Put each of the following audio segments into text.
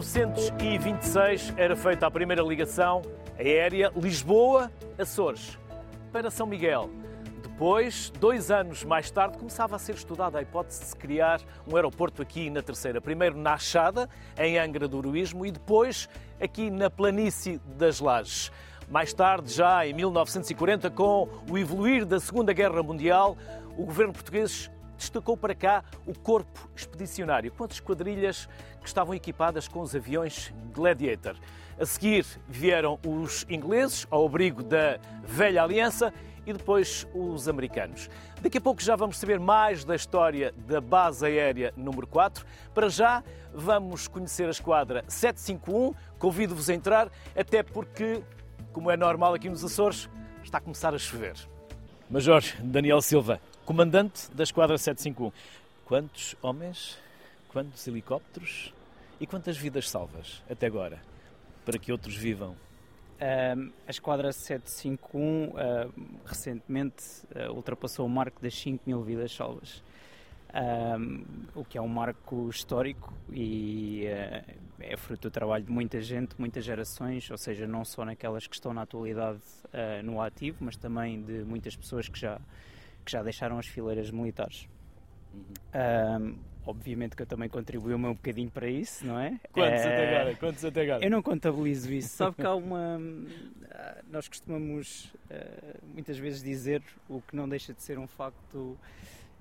1926 era feita a primeira ligação aérea Lisboa-Açores para São Miguel. Depois, dois anos mais tarde, começava a ser estudada a hipótese de se criar um aeroporto aqui na Terceira. Primeiro na Achada, em Angra do Heroísmo, e depois aqui na planície das Lajes. Mais tarde, já em 1940, com o evoluir da Segunda Guerra Mundial, o governo português destacou para cá o Corpo Expedicionário, com as esquadrilhas que estavam equipadas com os aviões Gladiator. A seguir vieram os ingleses, ao abrigo da velha aliança, e depois os americanos. Daqui a pouco já vamos saber mais da história da base aérea número 4. Para já, vamos conhecer a esquadra 751. Convido-vos a entrar, até porque, como é normal aqui nos Açores, está a começar a chover. Major Daniel Silva, comandante da esquadra 751. Quantos homens, quantos helicópteros e quantas vidas salvas até agora para que outros vivam a Esquadra 751 uh, recentemente uh, ultrapassou o marco das 5 mil vidas salvas, um, o que é um marco histórico e uh, é fruto do trabalho de muita gente, muitas gerações, ou seja, não só naquelas que estão na atualidade no ativo, mas também de muitas pessoas que já, que já deixaram as fileiras militares. Uhum. Obviamente que eu também contribuí o meu bocadinho para isso, não é? Quantos é... até agora? Quantos até agora? Eu não contabilizo isso. Sabe que há uma. Nós costumamos eh, muitas vezes dizer o que não deixa de ser um facto.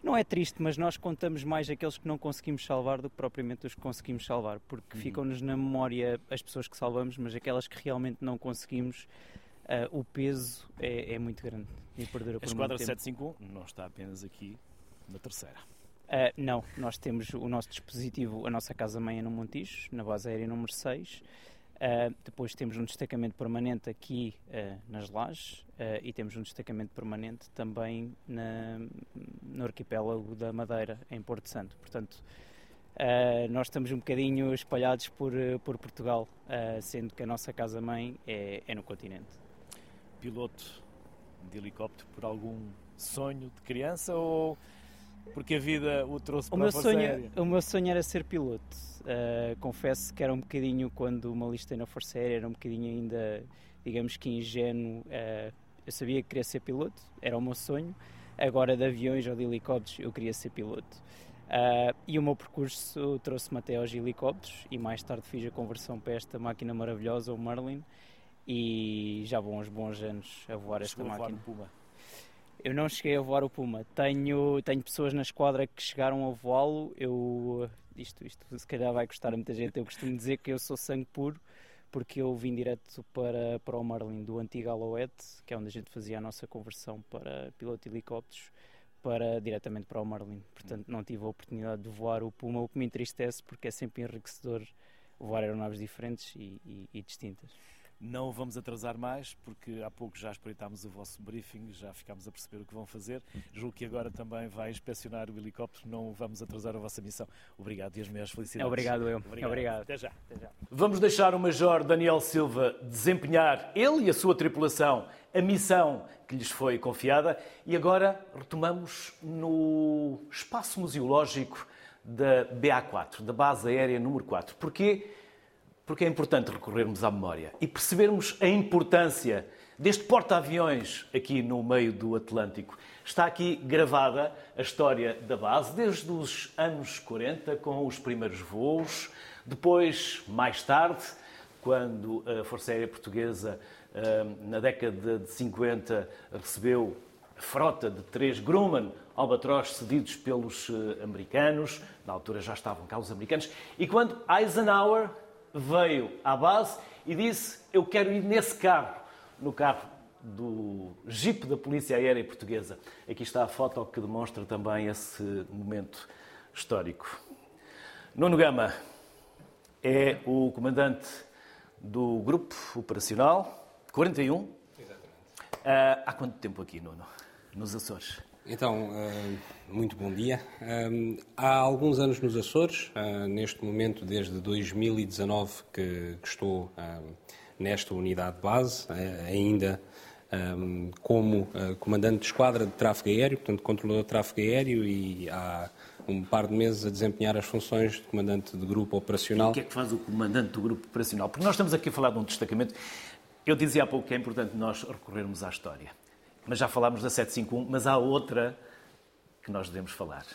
Não é triste, mas nós contamos mais aqueles que não conseguimos salvar do que propriamente os que conseguimos salvar, porque uhum. ficam-nos na memória as pessoas que salvamos, mas aquelas que realmente não conseguimos, uh, o peso é, é, muito grande. E perder a Esquadra 751 não está apenas aqui na terceira. Uh, não, nós temos o nosso dispositivo, a nossa casa-mãe é no Montijo, na base aérea número 6. Uh, ah, depois temos um destacamento permanente aqui uh, nas Lajes e temos um destacamento permanente também na, no arquipélago da Madeira, em Porto Santo. Portanto, nós estamos um bocadinho espalhados por, por Portugal, sendo que a nossa casa-mãe é, é no continente. Piloto de helicóptero por algum sonho de criança ou porque a vida o trouxe para o meu sonho Aérea. O meu sonho era ser piloto. Uh, confesso que era um bocadinho, quando me alistei na Força Aérea, era um bocadinho ainda, digamos que ingênuo. Uh, eu sabia que queria ser piloto, era o meu sonho. Agora, de aviões ou de helicópteros, eu queria ser piloto. Uh, e o meu percurso trouxe-me até aos helicópteros e mais tarde fiz a conversão para esta máquina maravilhosa, o Merlin. E já vão uns bons anos a voar esta máquina. A voar Puma. Eu não cheguei a voar o Puma. Tenho, tenho pessoas na esquadra que chegaram a voá-lo. Eu, isto, isto se calhar vai gostar a muita gente. Eu costumo dizer que eu sou sangue puro porque eu vim direto para, para o Marlin do antigo Alouette, que é onde a gente fazia a nossa conversão para piloto de helicópteros, para diretamente para o Marlin. Portanto, não tive a oportunidade de voar o Puma, o que me entristece porque é sempre enriquecedor voar aeronaves diferentes e, e, e distintas. Não vamos atrasar mais, porque há pouco já espreitámos o vosso briefing, já ficámos a perceber o que vão fazer. Julgo que agora também vai inspecionar o helicóptero, não vamos atrasar a vossa missão. Obrigado e as minhas felicidades. Obrigado, eu. Obrigado. Obrigado. Até, já. Até já. Vamos deixar o Major Daniel Silva desempenhar, ele e a sua tripulação, a missão que lhes foi confiada. E agora retomamos no espaço museológico da BA4, da Base Aérea número 4. Porquê? Porque é importante recorrermos à memória e percebermos a importância deste porta-aviões aqui no meio do Atlântico. Está aqui gravada a história da base desde os anos 40, com os primeiros voos, depois, mais tarde, quando a Força Aérea Portuguesa, na década de 50, recebeu a frota de três Grumman Albatross cedidos pelos eh, americanos, na altura já estavam cá os americanos, e quando Eisenhower veio à base e disse: Eu quero ir nesse carro, no carro do Jeep da Polícia Aérea Portuguesa. Aqui está a foto que demonstra também esse momento histórico. Nuno Gama é o comandante do grupo operacional 41. Exatamente. Uh, há quanto tempo aqui, Nuno? Nos Açores? Então, eh, muito bom dia. Eh, há alguns anos nos Açores, eh, neste momento desde 2019 que estou nesta unidade base, ainda como comandante de esquadra de tráfego aéreo, portanto, controlador de tráfego aéreo, e há um par de meses a desempenhar as funções de comandante de grupo operacional. E o que é que faz o comandante do grupo operacional? Porque nós estamos aqui a falar de um destacamento. Eu dizia há pouco que é importante nós recorrermos à história. Mas já falámos da 751, mas há outra que nós devemos falar,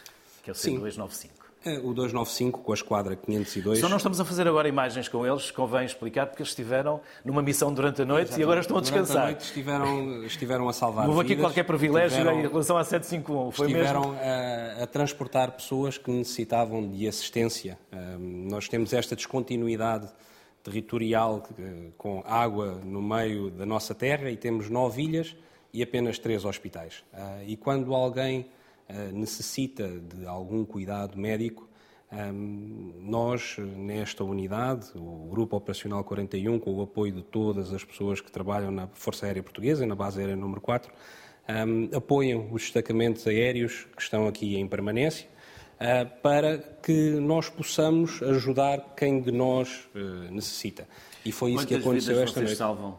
que é o C295. É, o 295 com a esquadra 502. Só não estamos a fazer agora imagens com eles, convém explicar, porque eles estiveram numa missão durante a noite Exatamente. e agora estão a descansar. Durante a noite estiveram, estiveram a salvar Não houve aqui qualquer privilégio estiveram, em relação à 751. Foi estiveram mesmo... a, a, transportar pessoas que necessitavam de assistência. Um, nós temos esta descontinuidade territorial com água no meio da nossa terra e temos nove ilhas e apenas três hospitais. Uh, e quando alguém uh, necessita de algum cuidado médico, um, nós, nesta unidade, o Grupo Operacional 41, com o apoio de todas as pessoas que trabalham na Força Aérea Portuguesa, na base aérea número 4, um, apoiam os destacamentos aéreos que estão aqui em permanência, para que nós possamos ajudar quem de nós necessita. E foi isso Quantas que aconteceu esta noite. salvam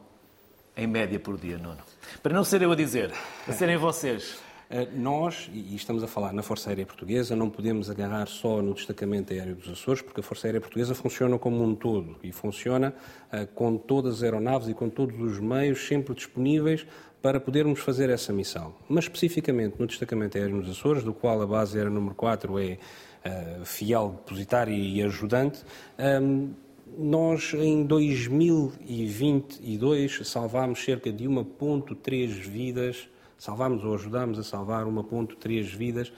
em média por dia, Nuno? Para não ser eu a dizer, a serem vocês. Eh, nós, e estamos a falar na Força Aérea Portuguesa, não podemos agarrar só no destacamento aéreo dos Açores, porque a Força Aérea Portuguesa funciona como um todo e funciona uh, com todas as aeronaves e com todos os meios sempre disponíveis para podermos fazer essa missão. Mas especificamente no destacamento aéreo dos Açores, do qual a base aérea número 4 é uh, fiel depositária e ajudante, ehm, nós, em 2022, salvámos cerca de 1,3 vidas, salvámos ou ajudámos a salvar 1,3 vidas,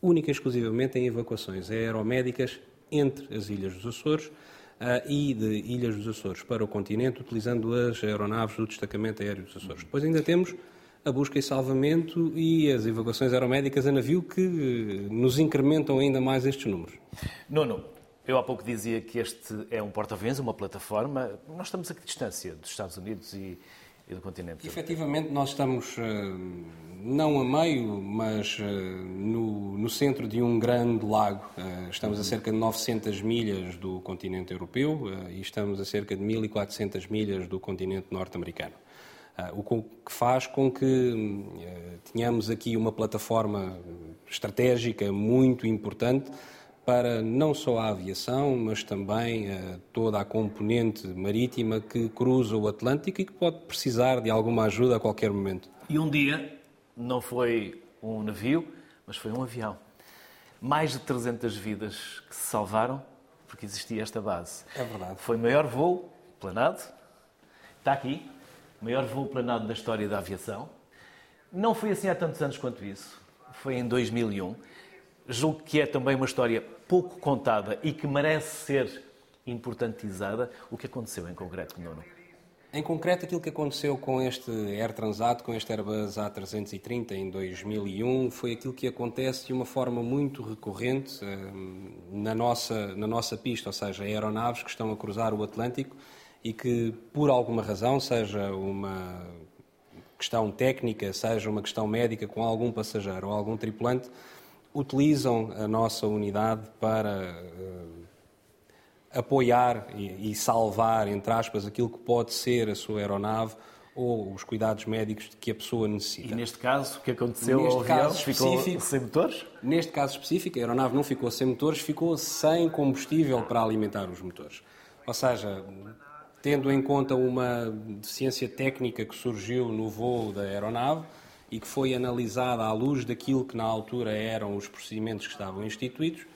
única e exclusivamente em evacuações aeromédicas entre as Ilhas dos Açores uh, e de Ilhas dos Açores para o continente, utilizando as aeronaves do Destacamento Aéreo dos Açores. Depois ainda temos a busca e salvamento e as evacuações aeromédicas a navio que uh, nos incrementam ainda mais estes números. Nuno, eu há pouco dizia que este é um porta-aviões, uma plataforma. Nós estamos a que distância dos Estados Unidos e, e do continente? Efetivamente, nós estamos uh, não a meio, mas uh, no, no, centro de um grande lago. Uh, estamos a cerca de 900 milhas do continente europeu e estamos a cerca de 1.400 milhas do continente norte-americano. o que faz com que tenhamos aqui uma plataforma estratégica muito importante para não só a aviação, mas também uh, toda a componente marítima que cruza o Atlântico e que pode precisar de alguma ajuda a qualquer momento. E um dia não foi um navio, mas foi um avião. Mais de 300 vidas que se salvaram porque existia esta base. É verdade. Foi o maior voo planado, está aqui, o maior voo planado da história da aviação. Não foi assim há tantos anos quanto isso, foi em 2001. Julgo que é também uma história pouco contada e que merece ser importantizada. O que aconteceu em concreto, Nuno? Em concreto, aquilo que aconteceu com este Air Transat, com este Airbus A330 em 2001, foi aquilo que acontece de uma forma muito recorrente hum, na, nossa, na nossa pista, ou seja, aeronaves que estão a cruzar o Atlântico e que, por alguma razão, seja uma questão técnica, seja uma questão médica com algum passageiro ou algum tripulante, utilizam a nossa unidade para uh, apoiar e, e, salvar, entre aspas, aquilo que pode ser a sua aeronave ou os cuidados médicos que a pessoa necessita. E neste caso, o que aconteceu neste ao avião? Ficou sem motores? Neste caso específico, a aeronave não ficou sem motores, ficou sem combustível para alimentar os motores. Ou seja, tendo em conta uma deficiência técnica que surgiu no voo da aeronave, e que foi analisada à luz daquilo que na altura eram os procedimentos que estavam instituídos.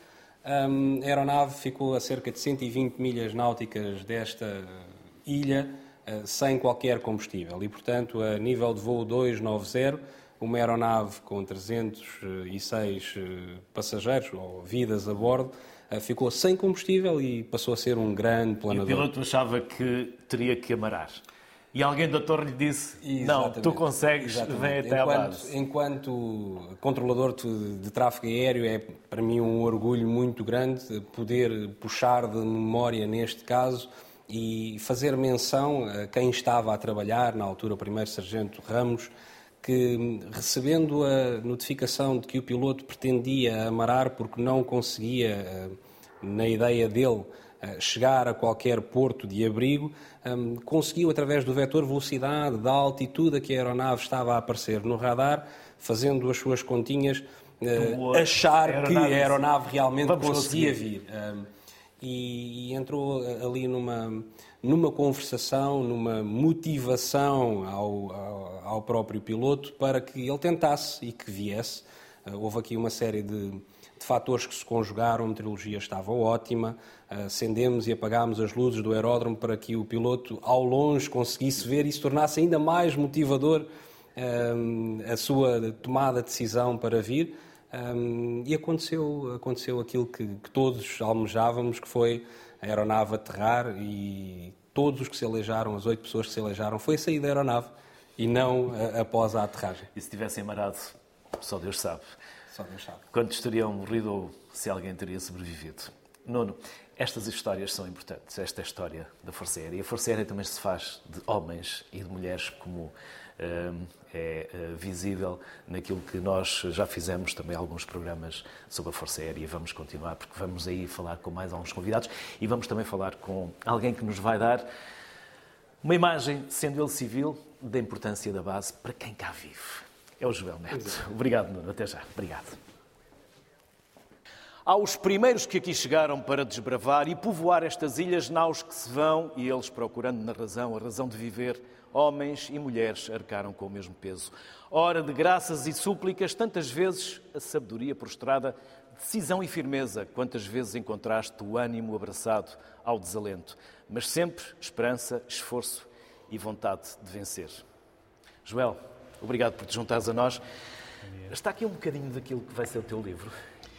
Um, a aeronave ficou a cerca de 120 milhas náuticas desta ilha uh, sem qualquer combustível e, portanto, a nível de voo 290, uma aeronave com 306 uh, passageiros ou vidas a bordo uh, ficou sem combustível e passou a ser um grande planador. E o piloto achava que teria que amarar. E alguém da torre lhe disse: Exatamente. Não, tu consegues, Exatamente. vem até enquanto, a base. Enquanto controlador de, de, tráfego aéreo, é para mim um orgulho muito grande poder puxar de memória neste caso e fazer menção a quem estava a trabalhar, na altura o primeiro sargento Ramos, que recebendo a notificação de que o piloto pretendia amarar porque não conseguia, eh, na ideia dele, chegar a qualquer porto de abrigo, um, conseguiu, através do vetor velocidade, da altitude a que a aeronave estava a aparecer no radar, fazendo as suas continhas, uh, achar aeronave, que a aeronave realmente conseguia vir. Um, e, e, entrou ali numa, numa conversação, numa motivação ao, ao, ao próprio piloto para que ele tentasse e que viesse. Uh, houve aqui uma série de de fatores que se conjugaram, a meteorologia estava ótima, acendemos e apagámos as luzes do aeródromo para que o piloto ao longe conseguisse ver e se tornasse ainda mais motivador um, a sua tomada de decisão para vir. Um, e aconteceu, aconteceu aquilo que, que, todos almejávamos, que foi a aeronave aterrar e todos os que se aleijaram, as oito pessoas que se aleijaram, foi a sair da aeronave e não a, após a aterragem. E se tivessem amarado, só Deus sabe. Só Deus sabe. Quantos teriam morrido ou se alguém teria sobrevivido? Nono, estas histórias são importantes. Esta é a história da Força Aérea. A Força Aérea também se faz de homens e de mulheres, como uh, é uh, visível naquilo que nós já fizemos também alguns programas sobre a Força Aérea vamos continuar, porque vamos aí falar com mais alguns convidados e vamos também falar com alguém que nos vai dar uma imagem, sendo ele civil, da importância da base para quem cá vive é o Joel Neto. Obrigado, Nuno. Até já. Obrigado. Aos primeiros que aqui chegaram para desbravar e povoar estas ilhas, naus que se vão, e eles procurando na razão a razão de viver, homens e mulheres arcaram com o mesmo peso. Hora de graças e súplicas, tantas vezes a sabedoria prostrada, decisão e firmeza, quantas vezes encontraste o ânimo abraçado ao desalento, mas sempre esperança, esforço e vontade de vencer. Joel, Obrigado por te juntares a nós. Está aqui um bocadinho daquilo que vai ser o teu livro.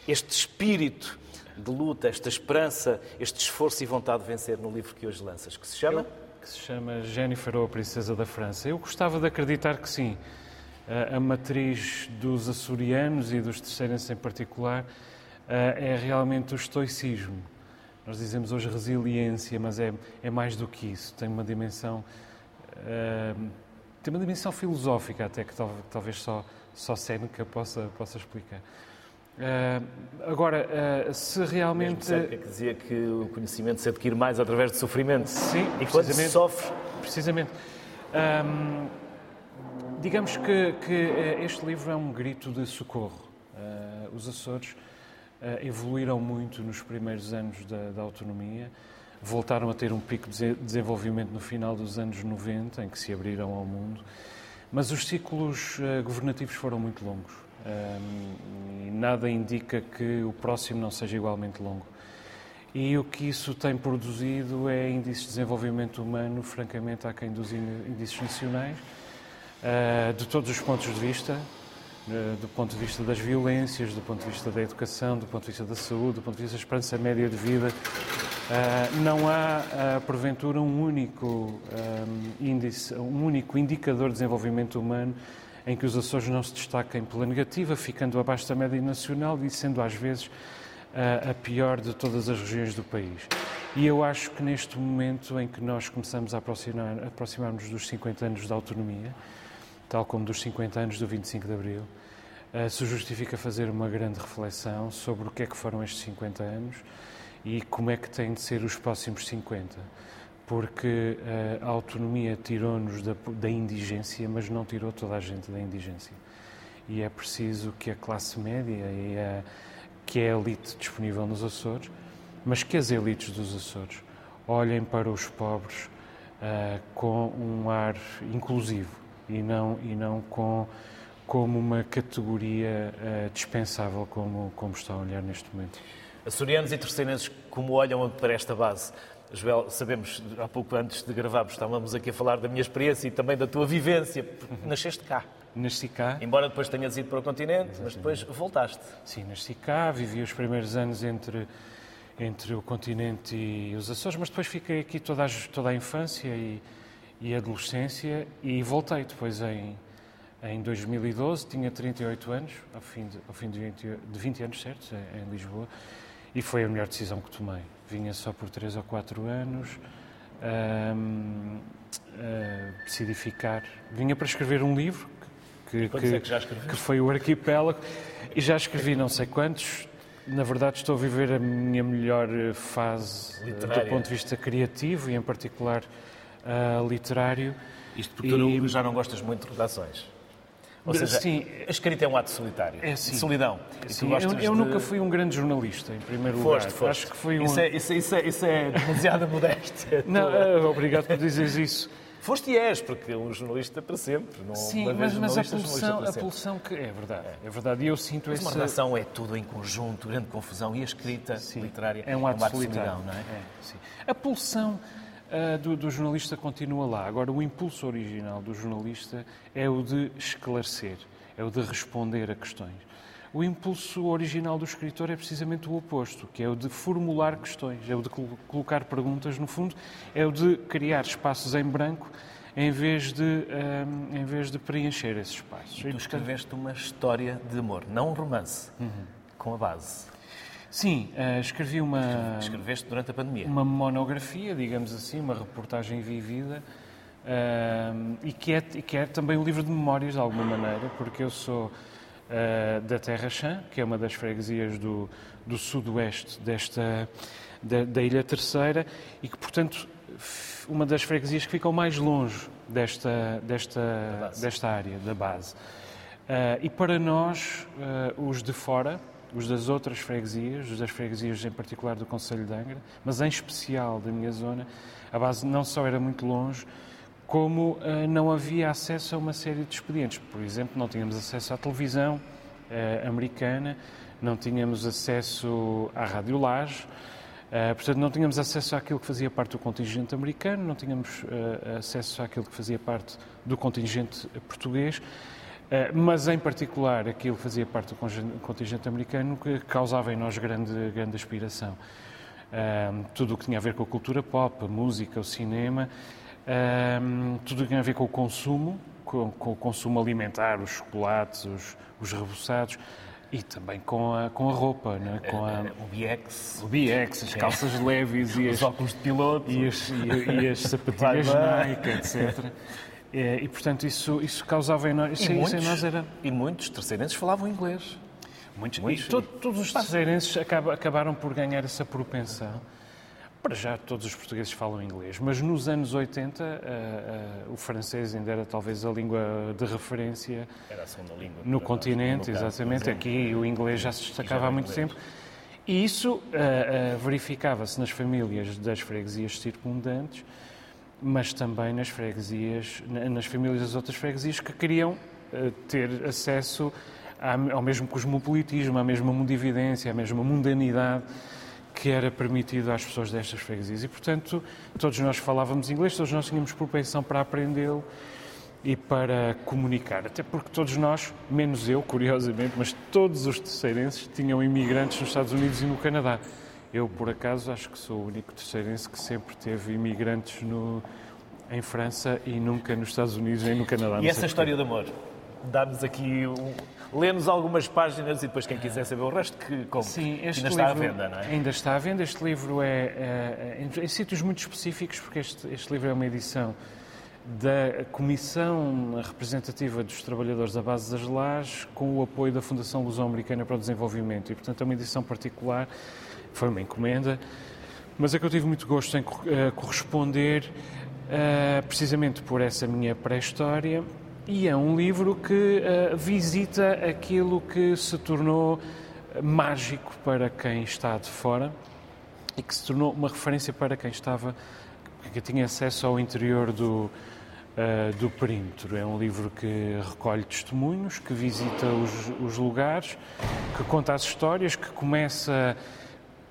Este espírito de luta, esta esperança, este esforço e vontade de vencer no livro que hoje lanças, que se chama? Que se chama Jennifer ou a Princesa da França. Eu gostava de acreditar que sim. A, a matriz dos açorianos e dos terceirenses em particular é realmente o estoicismo. Nós dizemos hoje resiliência, mas é, é mais do que isso. Tem uma dimensão uh, tem uma dimensão filosófica até que talvez só, só Seneca possa, possa explicar. Uh, agora, uh, se realmente. Seneca que dizia que o conhecimento se adquire mais através do sofrimento. Sim, e quando se sofre. Precisamente. Um, digamos que, que, eh, este livro é um grito de socorro. Uh, os Açores evoluíram muito nos primeiros anos da, da autonomia voltaram a ter um pico de desenvolvimento no final dos anos 90, em que se abriram ao mundo, mas os ciclos uh, governativos foram muito longos e nada indica que o próximo não seja igualmente longo. E o que isso tem produzido é índices de desenvolvimento humano, francamente, aquém dos índices nacionais, uh, de todos os pontos de vista, uh, do ponto de vista das violências, do ponto de vista da educação, do ponto de vista da saúde, do ponto de vista da esperança média de vida, Uh, não há, uh, porventura, um único um, índice, um único indicador de desenvolvimento humano em que os Açores não se destaquem pela negativa, ficando abaixo da média nacional e sendo, às vezes, a pior de todas as regiões do país. E eu acho que neste momento em que nós começamos a aproximar, aproximar-nos dos 50 anos da autonomia, tal como dos 50 anos do 25 de Abril, se justifica fazer uma grande reflexão sobre o que é que foram estes 50 anos, e como é que têm de ser os próximos 50. Porque eh, a autonomia tirou-nos da, da indigência, mas não tirou toda a gente da indigência. E é preciso que a classe média e a, que é a elite disponível nos Açores, mas que as elites dos Açores olhem para os pobres uh, com um ar inclusivo e não, e não com, como uma categoria uh, dispensável como, como está a olhar neste momento. Açorianos e terceirenses, como olham para esta base? Joel, sabemos, há pouco antes de gravarmos, estávamos aqui a falar da minha experiência e também da tua vivência. Nasceste cá. Nasci cá. Embora depois tenhas ido para o continente, Exatamente. mas depois voltaste. Sim, nasci cá, vivi os primeiros anos entre, entre o continente e os Açores, mas depois fiquei aqui toda a, toda a infância e, e adolescência e voltei depois em, em 2012, tinha 38 anos, ao fim de, ao fim de, 20, de 20 anos certos, em Lisboa. E foi a melhor decisão que tomei. Vinha só por 3 ou 4 anos, um, uh, ah, decidi ficar. Vinha para escrever um livro, que, que, é que, que foi o Arquipélago, e já escrevi não sei quantos, na verdade, estou a viver a minha melhor fase uh, Literária. do ponto de vista criativo e, em particular, uh, literário. Isto porque E- tu já não gostas muito de redações. Ou seja, Sim. a escrita é um ato solitário, É, sim. solidão. Tu Sim, eu, eu de- nunca fui um grande jornalista, em primeiro Foste, lugar. foste. Acho que fui um. Isso é, isso, é- isso é, isso é demasiada modéstia. Não, eh, obrigado por dizeres isso. Foste e és, porque um jornalista para sempre. Não, Sim, uma mas, mas a pulsão, a pulsão que. É verdade, é verdade. E eu sinto Mas uma esse. redação é tudo em conjunto, grande confusão, e a escrita literária É um ato de solitário. solidão, não é? sim. A pulsão ah, do, do jornalista continua lá. Agora, o impulso original do jornalista é o de esclarecer, é o de responder a questões. O impulso original do escritor é precisamente o oposto, que é o de formular questões, é o de colo- colocar perguntas, no fundo, é o de criar espaços em branco em vez de, ah, em vez de preencher esses espaços. Tu E, portanto, escreveste uma história de amor, não um romance, Uhum. com a base. Sim, ah, escrevi uma, Escreveste durante a pandemia. uma monografia, digamos assim, uma reportagem vivida, ahm, e, que é, que é também um livro de memórias, de alguma maneira, porque eu sou ah, da Terra Chã, que é uma das freguesias do, do sudoeste desta, da, da Ilha Terceira, e que, portanto, uma das freguesias que ficam mais longe desta, desta, desta área, da base. E para nós, os de fora, os das outras freguesias, os das freguesias em particular do Conselho de Angra, mas em especial da minha zona, a base não só era muito longe, como ah, não havia acesso a uma série de expedientes. Por exemplo, não tínhamos acesso à televisão ah, americana, não tínhamos acesso à Rádio Laje, ah, portanto, não tínhamos acesso àquilo que fazia parte do contingente americano, não tínhamos acesso àquilo que fazia parte do contingente português, mas em particular aquilo fazia parte do contingente americano que causava em nós grande, grande aspiração. Ah, tudo o que tinha a ver com a cultura pop, a música, o cinema, ah, tudo o que tinha a ver com o consumo, com, com o consumo alimentar, os chocolates, os, os reboçados e também com a, com a roupa, não é? com a, O BX, o BX, as calças leves e as, os óculos de piloto. e as, e, e as sapatilhas. Nike, etc. É, e, portanto, isso, isso causava em nós... Isso, E muitos, nós era... e muitos terceirenses falavam inglês. Muitos, muitos. e to- todos os terceirenses acaba- acabaram por ganhar essa propensão. Para já, todos os portugueses falam inglês, mas nos anos 80 ah, ah, o francês ainda era talvez a língua de referência Era a segunda língua. no continente, no caso, exatamente. Aqui o inglês já se destacava há muito inglês. tempo. E isso ah, verificava-se nas famílias das freguesias circundantes, mas também nas freguesias, na- nas famílias das outras freguesias que queriam ah, ter acesso ao mesmo cosmopolitismo, à mesma mundividência, à mesma mundanidade que era permitido às pessoas destas freguesias. E, portanto, todos nós falávamos inglês, todos nós tínhamos propensão para aprendê-lo e para comunicar. Até porque todos nós, menos eu, curiosamente, mas todos os terceirenses tinham imigrantes nos Estados Unidos e no Canadá. Eu, por acaso, acho que sou o único terceirense que sempre teve imigrantes no, em França e nunca nos Estados Unidos nem no Canadá. E essa história de amor? Dá-nos aqui, um... lê-nos algumas páginas e depois quem quiser saber o resto que compre. Sim, este ainda está à livro venda, não é? Ainda está à venda. Este livro é, é, é em, em sítios muito específicos, porque este, este livro é uma edição da Comissão Representativa dos Trabalhadores da Base das Lajes, com o apoio da Fundação Luso-Americana para o Desenvolvimento. E, portanto, é uma edição particular, foi uma encomenda, mas é que eu tive muito gosto em eh, corresponder eh, precisamente por essa minha pré-história. E é um livro que eh, visita aquilo que se tornou mágico para quem está de fora e que se tornou uma referência para quem estava, que tinha acesso ao interior do, eh, do perímetro. É um livro que recolhe testemunhos, que visita os, os lugares, que conta as histórias, que começa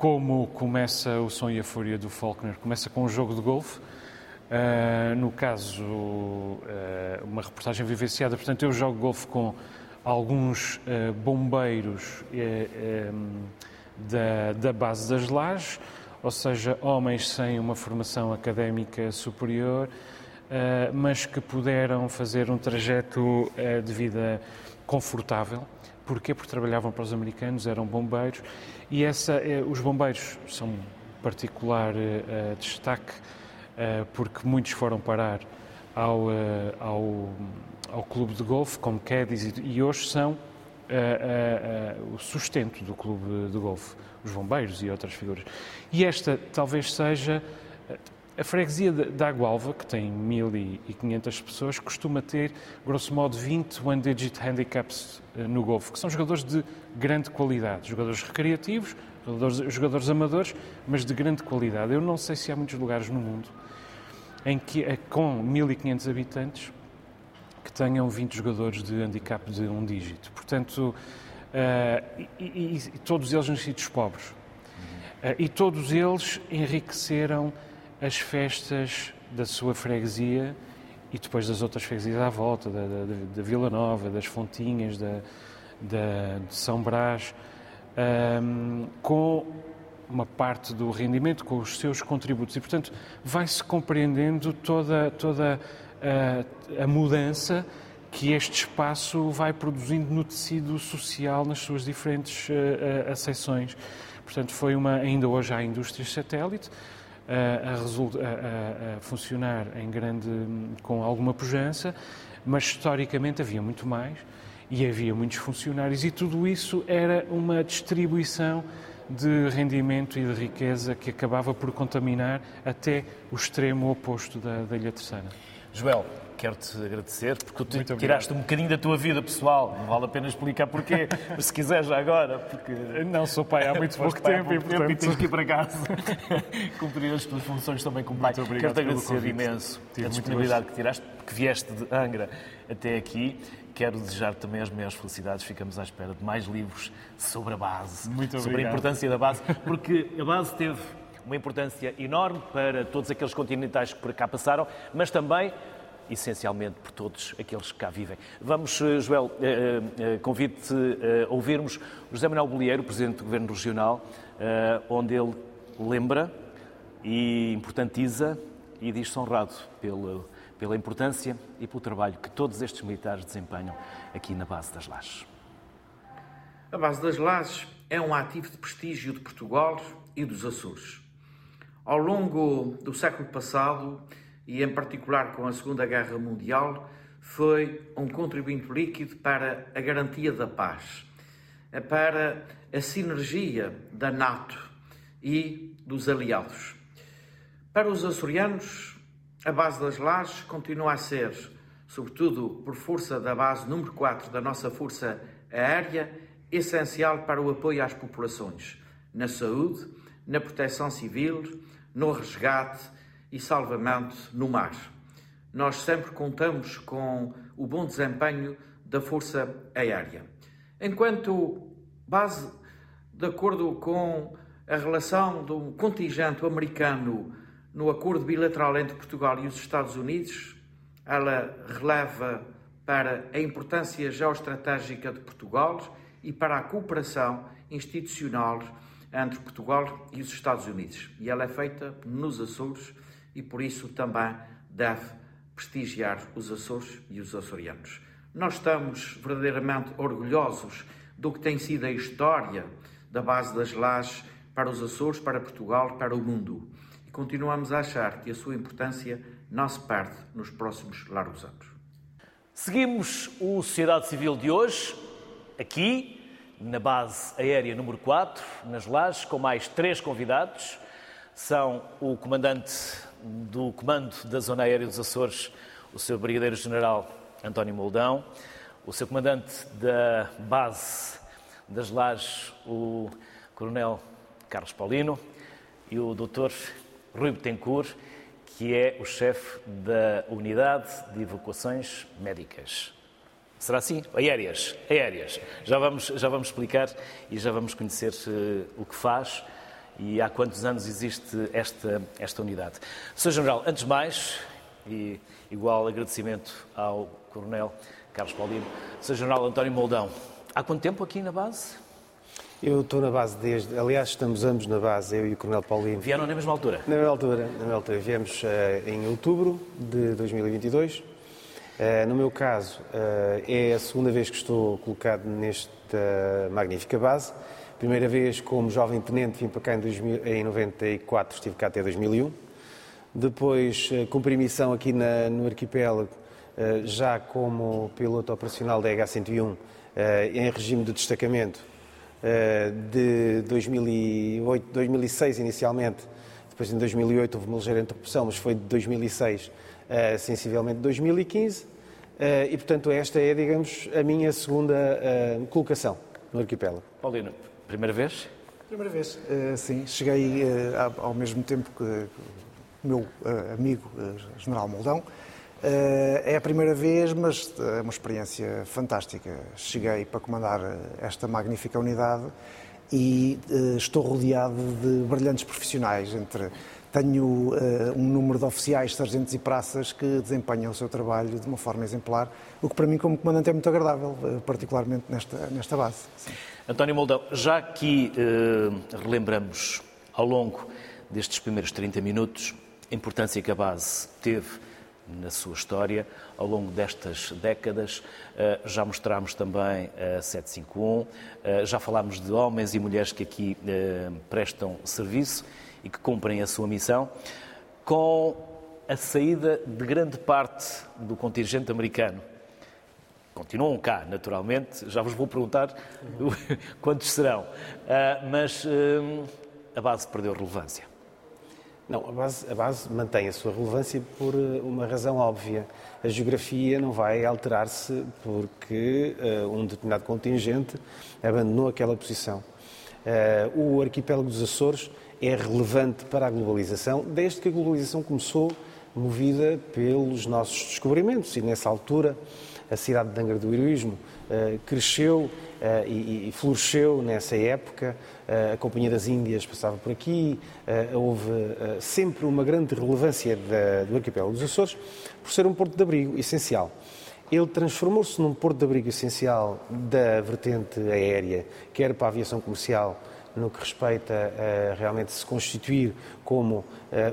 como começa o Som e a Fúria do Faulkner, começa com um jogo de golfe. Uh, no caso, uh, uma reportagem vivenciada. Portanto, eu jogo golfe com alguns uh, bombeiros um, da, da base das lajes, ou seja, homens sem uma formação académica superior, mas que puderam fazer um trajeto de vida confortável. Porquê? Porque trabalhavam para os americanos, eram bombeiros, e essa, eh, os bombeiros são um particular eh, destaque, eh, porque muitos foram parar ao, ao, ao clube de golfe, como caddies, e, e hoje são o sustento do clube de golfe, os bombeiros e outras figuras. E esta talvez seja a freguesia da Agualva, que tem 1.500 pessoas, costuma ter, grosso modo, 20 one-digit handicaps eh, no golfe, que são jogadores de grande qualidade, jogadores recreativos, jogadores, jogadores amadores, mas de grande qualidade. Eu não sei se há muitos lugares no mundo em que, eh, com 1.500 habitantes, que tenham 20 jogadores de handicap de um dígito. Portanto, uh, e, e, e, todos eles nascidos pobres. Uh, e todos eles enriqueceram as festas da sua freguesia e depois das outras freguesias à volta, da, da, da Vila Nova, das Fontinhas, da, da de São Brás, um, com uma parte do rendimento, com os seus contributos. E, portanto, vai-se compreendendo toda, toda a, a mudança que este espaço vai produzindo no tecido social nas suas diferentes uh, uh, aceições. Portanto, foi uma, ainda hoje há indústrias satélite, a, a, a, funcionar em grande, com alguma pujança, mas historicamente havia muito mais e havia muitos funcionários e tudo isso era uma distribuição de rendimento e de riqueza que acabava por contaminar até o extremo oposto da, da Ilha Terceira. Joel, quero-te agradecer porque tu tiraste um bocadinho da tua vida pessoal. Não vale a pena explicar porquê, mas se quiser já agora. Porque... Não, sou pai há muito pouco tempo, pouco e, portanto... e tens que ir para casa cumprir as tuas funções também como pai. Quero-te agradecer imenso Tive a disponibilidade que tiraste, que vieste de Angra até aqui. Quero desejar também as maiores felicidades. Ficamos à espera de mais livros sobre a base, Muito sobre a importância da base, porque a base teve uma importância enorme para todos aqueles continentais que por cá passaram, mas também essencialmente por todos aqueles que cá vivem. Vamos, eh, Joel, eh, eh, convido-te a ouvirmos José Manuel Bolieiro, Presidente do Governo Regional, onde ele lembra e importantiza e diz-se honrado pela, pela importância e pelo trabalho que todos estes militares desempenham aqui na base das Lajes. A base das Lajes é um ativo de prestígio de Portugal e dos Açores. Ao longo do século passado, e em particular com a Segunda Guerra Mundial, foi um contribuinte líquido para a garantia da paz, para a sinergia da NATO e dos aliados. Para os açorianos, a base das lajes continua a ser, sobretudo por força da base número 4 da nossa Força Aérea, essencial para o apoio às populações, na saúde, na proteção civil, no resgate e salvamento no mar. Nós sempre contamos com o bom desempenho da Força Aérea. Enquanto base, de acordo com a relação do contingente americano no acordo bilateral entre Portugal e os Estados Unidos, ela releva para a importância geoestratégica de Portugal e para a cooperação institucional entre Portugal e os Estados Unidos. E ela é feita nos Açores e por isso também deve prestigiar os Açores e os açorianos. Nós estamos verdadeiramente orgulhosos do que tem sido a história da base das lajes para os Açores, para Portugal, para o mundo. E continuamos a achar que a sua importância não se perde nos próximos largos anos. Seguimos o Sociedade Civil de hoje, aqui, na base aérea número 4, nas Lajes, com mais três convidados. São o comandante do Comando da Zona Aérea dos Açores, o seu Brigadeiro-General António Moldão, o seu comandante da base das Lajes, o Coronel Carlos Paulino, e o Dr. Rui Betancourt, que é o chefe da Unidade de Evacuações Médicas. Será assim? Aéreas, aéreas. Já vamos, já vamos explicar e já vamos conhecer uh, o que faz e há quantos anos existe esta, esta unidade. Sr. General, antes de mais, e igual agradecimento ao Coronel Carlos Paulino, Sr. General António Moldão, há quanto tempo aqui na base? Eu estou na base desde. Aliás, estamos ambos na base, eu e o Coronel Paulino. Vieram na mesma altura? Na mesma altura. Na mesma altura. Viemos uh, em outubro de 2022. Uh, eh, no meu caso, uh, é a segunda vez que estou colocado nesta magnífica base. Primeira vez como jovem tenente vim para cá em, 2000, em 94, estive cá até 2001. Depois eh, cumpri missão aqui na, no arquipélago já como piloto operacional da EH-101 em regime de destacamento de 2008, 2006 inicialmente, depois em 2008 houve uma ligeira interrupção, mas foi de 2006 sensivelmente 2015 e portanto esta é, digamos, a minha segunda colocação no arquipélago. Paulino, primeira vez? Primeira vez, sim. Cheguei ao mesmo tempo que o meu amigo, General Moldão, eh, é a primeira vez, mas é uma experiência fantástica. Cheguei para comandar esta magnífica unidade e eh, estou rodeado de brilhantes profissionais. Entre tenho eh, um número de oficiais, sargentos e praças que desempenham o seu trabalho de uma forma exemplar, o que para mim, como comandante, é muito agradável, particularmente nesta, nesta base. Sim. António Moldão, já aqui eh, relembramos ao longo destes primeiros 30 minutos a importância que a base teve na sua história. Ao longo destas décadas, eh, já mostramos também a 751, eh, já falámos de homens e mulheres que aqui prestam serviço e que cumprem a sua missão. Com a saída de grande parte do contingente americano, continuam cá, naturalmente, já vos vou perguntar quantos serão, mas a base perdeu relevância. Não, a base, a base mantém a sua relevância por eh, uma razão óbvia. A geografia não vai alterar-se porque um determinado contingente abandonou aquela posição. Uh, o arquipélago dos Açores é relevante para a globalização desde que a globalização começou, movida pelos nossos descobrimentos. E nessa altura, a cidade de Angra do Heroísmo uh, cresceu uh, e, floresceu nessa época. A Companhia das Índias passava por aqui. houve sempre uma grande relevância do arquipélago dos Açores por ser um porto de abrigo essencial. Ele transformou-se num porto de abrigo essencial da vertente aérea, quer para a aviação comercial, no que respeita a realmente se constituir como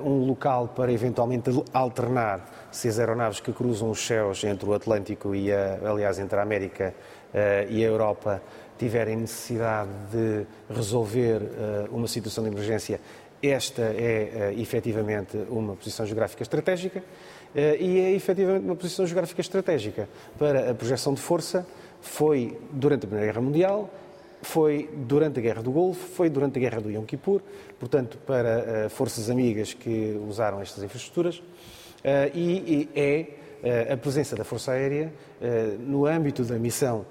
um local para eventualmente alternar se as aeronaves que cruzam os céus entre o Atlântico e, a, aliás, entre a América uh, e a Europa tiverem necessidade de resolver uh, uma situação de emergência, esta é efetivamente uma posição geográfica estratégica e é efetivamente uma posição geográfica estratégica para a projeção de força. Foi durante a Primeira Guerra Mundial, foi durante a Guerra do Golfo, foi durante a Guerra do Yom Kippur, portanto, para forças amigas que usaram estas infraestruturas. Eh, e é eh, a presença da Força Aérea eh, no âmbito da missão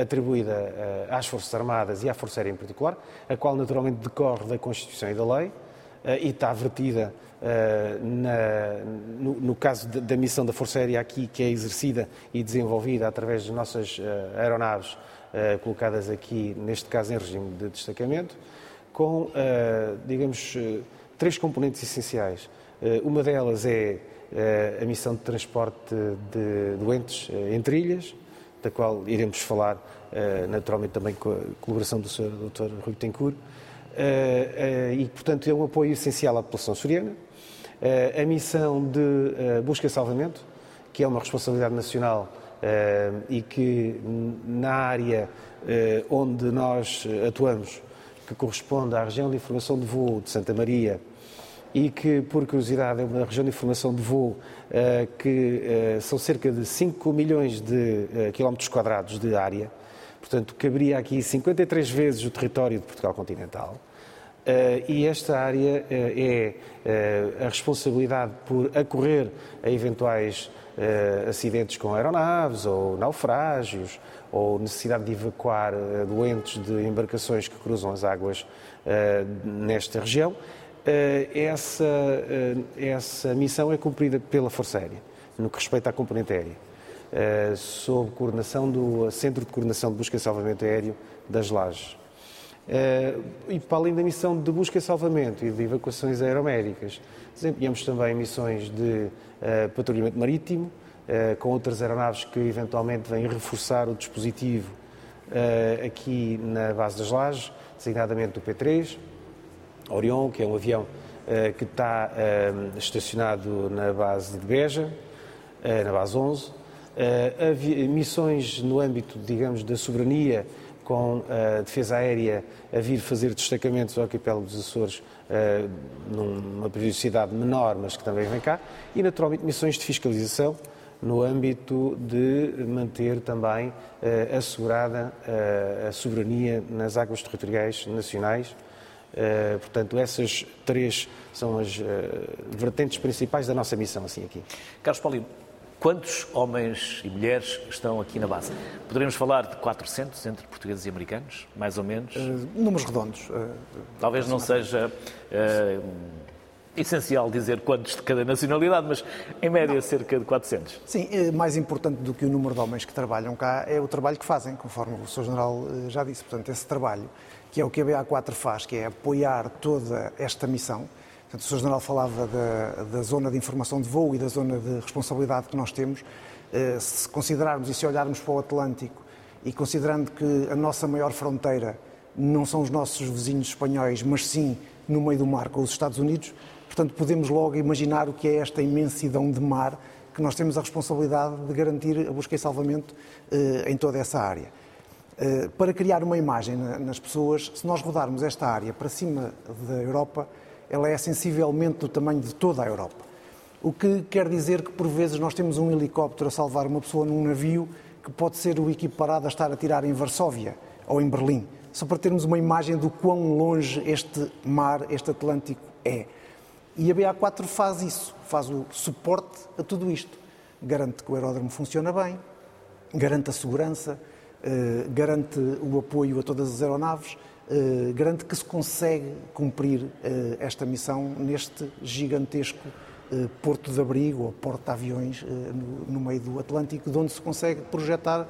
atribuída às Forças Armadas e à Força Aérea em particular, a qual naturalmente decorre da Constituição e da lei e está vertida na, no, no, caso da missão da Força Aérea aqui, que é exercida e desenvolvida através das nossas aeronaves colocadas aqui, neste caso em regime de destacamento, com, digamos, três componentes essenciais. Eh, uma delas é eh, a missão de transporte de doentes eh, entre ilhas, da qual iremos falar naturalmente também com a colaboração do Sr. Dr. Rui Tencourt, e portanto é um apoio essencial à população soriana. A missão de busca e salvamento, que é uma responsabilidade nacional e que na área onde nós atuamos, que corresponde à região de informação de voo de Santa Maria, e que, por curiosidade, é uma região de informação de voo que são cerca de 5 milhões de quilómetros quadrados de área, portanto, caberia aqui 53 vezes o território de Portugal continental. e esta área é a responsabilidade por acorrer a eventuais acidentes com aeronaves ou naufrágios ou necessidade de evacuar doentes de embarcações que cruzam as águas nesta região essa, essa missão é cumprida pela Força Aérea, no que respeita à componente aérea, sob coordenação do Centro de Coordenação de Busca e Salvamento Aéreo das Lajes. E para além da missão de busca e salvamento e de evacuações aeromédicas, desempenhamos também missões de patrulhamento marítimo, com outras aeronaves que eventualmente vêm reforçar o dispositivo aqui na base das Lajes, designadamente o P3, Orion, que é um avião que está estacionado na base de Beja, na base 11. Missões no âmbito, digamos, da soberania, com a defesa aérea a vir fazer destacamentos ao arquipélago dos Açores numa periodicidade menor, mas que também vem cá, e naturalmente missões de fiscalização no âmbito de manter também uh, assegurada uh, a soberania nas águas territoriais nacionais. Uh, portanto, essas três são as vertentes principais da nossa missão, assim aqui. Carlos Paulino, quantos homens e mulheres estão aqui na base? Poderíamos falar de 400 entre portugueses e americanos, mais ou menos? números redondos. Talvez não seja essencial dizer quantos de cada nacionalidade, mas em média cerca de 400. Sim, mais importante do que o número de homens que trabalham cá é o trabalho que fazem, conforme o Sr. General já disse. Portanto, esse trabalho, que é o que a BA4 faz, que é apoiar toda esta missão. Portanto, o Sr. General falava da, da zona de informação de voo e da zona de responsabilidade que nós temos. Eh, se considerarmos e se olharmos para o Atlântico e considerando que a nossa maior fronteira não são os nossos vizinhos espanhóis, mas sim no meio do mar com os Estados Unidos, Portanto, podemos logo imaginar o que é esta imensidão de mar que nós temos a responsabilidade de garantir a busca e salvamento eh, em toda essa área. Eh, para criar uma imagem nas pessoas, se nós rodarmos esta área para cima da Europa, ela é sensivelmente do tamanho de toda a Europa. O que quer dizer que, por vezes, nós temos um helicóptero a salvar uma pessoa num navio que pode ser o equiparado a estar a tirar em Varsóvia ou em Berlim, só para termos uma imagem do quão longe este mar, este Atlântico é. E a BA4 faz isso, faz o suporte a tudo isto. Garante que o aeródromo funciona bem, garante a segurança, eh, garante o apoio a todas as aeronaves, eh, garante que se consegue cumprir eh, esta missão neste gigantesco porto de abrigo ou porto de aviões no meio do Atlântico, de onde se consegue projetar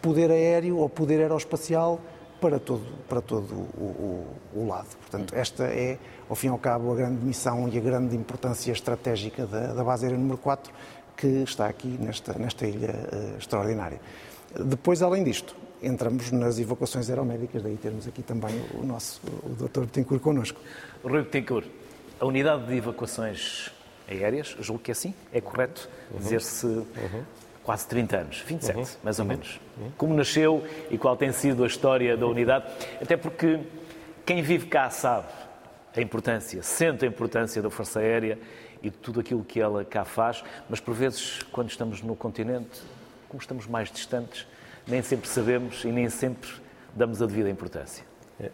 poder aéreo ou poder aeroespacial para todo, para todo o, o, o, lado. Portanto, esta é, ao fim e ao cabo, a grande missão e a grande importância estratégica da, da base aérea número 4, que está aqui nesta, nesta ilha uh, extraordinária. Depois, além disto, entramos nas evacuações aeromédicas, daí temos aqui também o nosso, o Dr. Betancourt connosco. Rui Betancourt, a unidade de evacuações aéreas, julgo que é assim, é correto uhum. dizer-se uhum quase 30 anos, 27 uhum. mais ou uhum. menos. Uhum. Como nasceu e qual tem sido a história da unidade, até porque quem vive cá sabe a importância, sente a importância da Força Aérea e de tudo aquilo que ela cá faz, mas por vezes, quando estamos no continente, como estamos mais distantes, nem sempre sabemos e nem sempre damos a devida importância. É.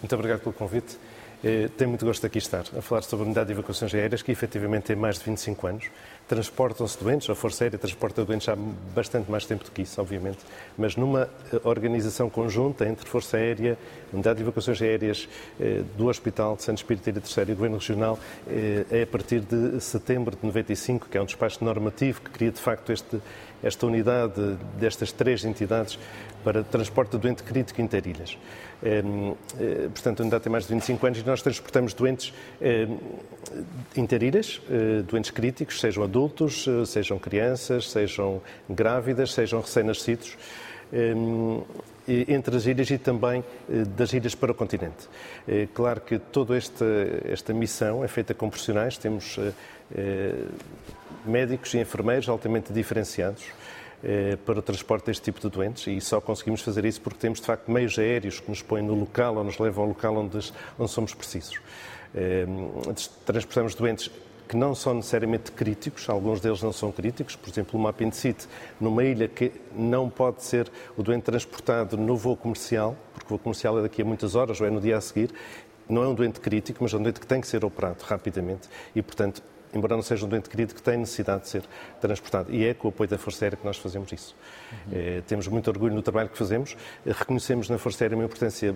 Muito obrigado pelo convite. Eh, tenho muito gosto de aqui estar, a falar sobre a unidade de evacuações aéreas, que efetivamente tem mais de 25 anos. Transportam-se doentes, a Força Aérea transporta doentes há bastante mais tempo do que isso, obviamente, mas numa eh, organização conjunta entre Força Aérea, Unidade de Evacuações Aéreas eh, do Hospital de Santo Espírito e Terceiro e Governo Regional, é a partir de setembro de 95, que é um despacho normativo que cria de facto este, esta unidade destas três entidades para transporte de doente crítico. Ehm, eh, portanto, a unidade tem mais de 25 anos e nós transportamos doentes interilhas, eh, doentes críticos, sejam adultos, eh, sejam crianças, sejam grávidas, sejam recém-nascidos ehm, entre as ilhas e também das ilhas para o continente. Claro que toda esta, esta missão é feita com profissionais, temos médicos e enfermeiros altamente diferenciados, eh, para o transporte deste tipo de doentes e só conseguimos fazer isso porque temos, de facto, meios aéreos que nos põem no local ou nos levam ao local onde, onde somos precisos. Eh, transportamos doentes que não são necessariamente críticos, alguns deles não são críticos, por exemplo, uma apendicite numa ilha que não pode ser o doente transportado no voo comercial, porque o voo comercial é daqui a muitas horas ou é no dia a seguir, não é um doente crítico, mas é um doente que tem que ser operado rapidamente e, portanto, embora não seja um doente querido, que tem necessidade de ser transportado. E é com o apoio da Força Aérea que nós fazemos isso. Uhum. Eh, temos muito orgulho no trabalho que fazemos, eh, reconhecemos na Força Aérea uma importância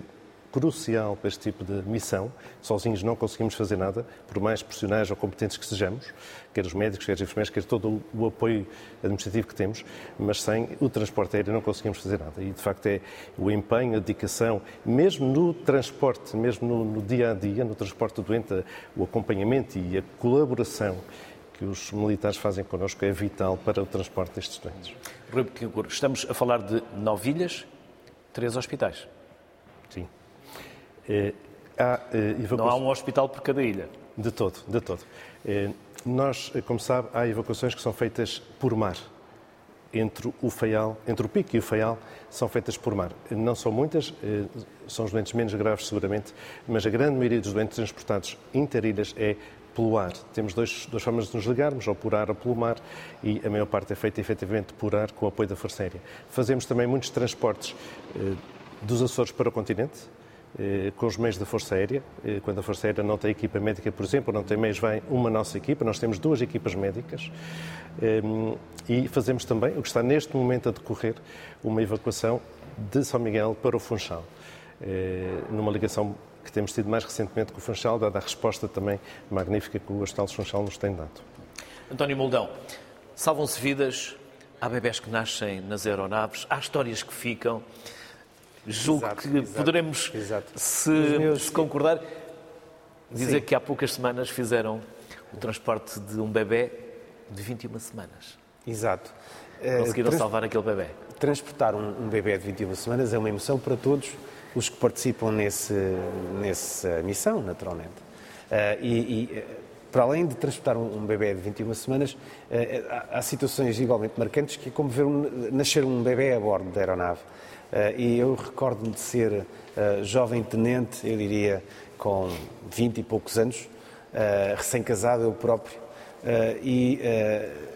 crucial para este tipo de missão. Sozinhos não conseguimos fazer nada, por mais profissionais ou competentes que sejamos, quer os médicos, quer os enfermeiros, quer todo o apoio administrativo que temos, mas sem o transporte aéreo não conseguimos fazer nada. E, de facto, é o empenho, a dedicação, mesmo no transporte, mesmo no, no dia a dia, no transporte do doente, o acompanhamento e a colaboração que os militares fazem connosco é vital para o transporte destes doentes. Estamos a falar de nove ilhas, três hospitais. Sim. É, há, eh, Não há um hospital por cada ilha? De todo, de todo. É, nós, como sabe, há evacuações que são feitas por mar. Entre o Faial, entre o Pico e o Faial, são feitas por mar. Não são muitas, são os doentes menos graves seguramente, mas a grande maioria dos doentes transportados interilhas é pelo ar. Temos dois, duas formas de nos ligarmos, ou por ar ou pelo mar, e a maior parte é feita efetivamente por ar com o apoio da Força Aérea. Fazemos também muitos transportes eh, dos Açores para o continente, eh, com os meios da Força Aérea. Eh, quando a Força Aérea não tem equipa médica, por exemplo, não tem meios, vem uma nossa equipa. Nós temos duas equipas médicas ehm, e fazemos também, o que está neste momento a decorrer, uma evacuação de São Miguel para o Funchal, eh, numa ligação que temos tido mais recentemente com o Funchal, dada a resposta também magnífica que o Hospital de Funchal nos tem dado. António Moldão, salvam-se vidas, há bebés que nascem nas aeronaves, há histórias que ficam. Julgo Exato, que exato, poderemos, exato. Se, meus- se concordar, dizer Sim. que há poucas semanas fizeram o transporte de um bebê de 21 semanas. Exato. Eh, Conseguiram trans- salvar aquele bebê. Transportar um, um bebê de 21 semanas é uma emoção para todos os que participam nesse, nessa missão, naturalmente. Eh, e, e, eh, para além de transportar um, um bebê de 21 semanas, eh, há, há situações igualmente marcantes que é como ver um- nascer um bebê a bordo da aeronave. Eh, e eu recordo-me de ser eh, jovem tenente, eu diria com 20 e poucos anos, eh, recém-casado eu próprio, e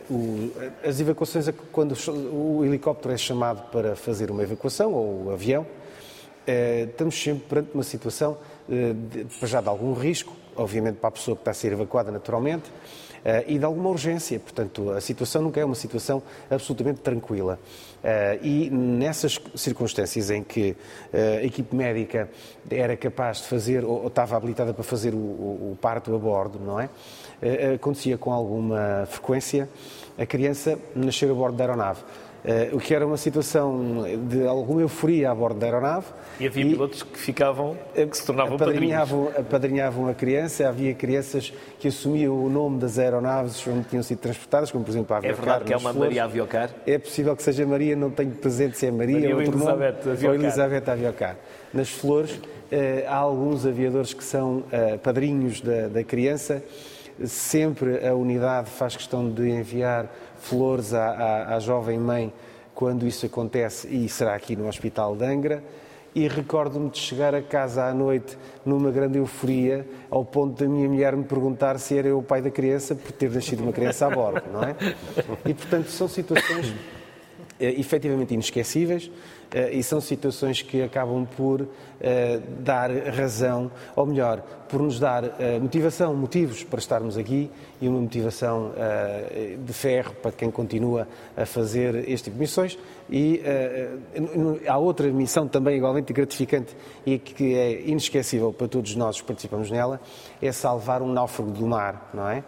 o- as evacuações, quando o helicóptero é chamado para fazer uma evacuação, ou o avião, estamos sempre perante uma situação de, já de algum risco, obviamente para a pessoa que está a ser evacuada naturalmente, e de alguma urgência. Portanto, a situação nunca é uma situação absolutamente tranquila. Eh, e nessas circunstâncias em que eh, a equipe médica era capaz de fazer, ou, estava habilitada para fazer o, o- parto a bordo, não é? Eh, acontecia com alguma frequência a criança nascer a bordo da aeronave. Eh, o que era uma situação de alguma euforia a bordo da aeronave. E havia pilotos que ficavam, que se tornavam padrinhos. apadrinhavam, apadrinhavam a criança. Havia crianças que assumiam o nome das aeronaves onde tinham sido transportadas, como por exemplo a É Aviocar. verdade que é uma Flores. Maria Aviocar. É possível que seja Maria, não tenho presente se é Maria, Maria ou outro Elizabeth nome, Aviocar. ou Elizabeth Aviocar. Nas Flores, eh, há alguns aviadores que são eh, padrinhos da, da criança. Sempre a unidade faz questão de enviar flores à, à- à jovem mãe quando isso acontece, e será aqui no Hospital de Angra. E recordo-me de chegar a casa à noite numa grande euforia, ao ponto da minha mulher me perguntar se era eu o pai da criança, por ter nascido uma criança a bordo, não é? E portanto são situações eh, efetivamente inesquecíveis e são situações que acabam por eh, dar razão, ou melhor, por nos dar eh, motivação, motivos para estarmos aqui e uma motivação eh, de ferro para quem continua a fazer este tipo de missões. E eh, eh, há outra missão também igualmente gratificante e que é inesquecível para todos nós que participamos nela, é salvar um náufrago do mar, não é?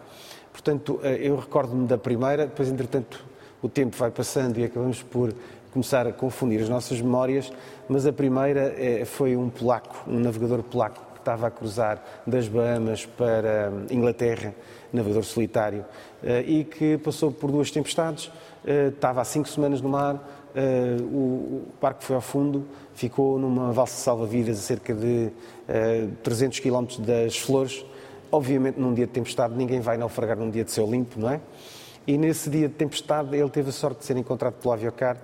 Portanto, eh, eu recordo-me da primeira, depois, entretanto, o tempo vai passando e acabamos por começar a confundir as nossas memórias, mas a primeira eh, foi um polaco, um navegador polaco que estava a cruzar das Bahamas para hum, Inglaterra, navegador solitário, eh, e que passou por duas tempestades, eh, estava há cinco semanas no mar, eh, o, o barco foi ao fundo, ficou numa valsa salva-vidas a cerca de eh, 300 km das Flores. Obviamente, num dia de tempestade, ninguém vai naufragar num dia de céu limpo, não é? E nesse dia de tempestade ele teve a sorte de ser encontrado pelo Aviocar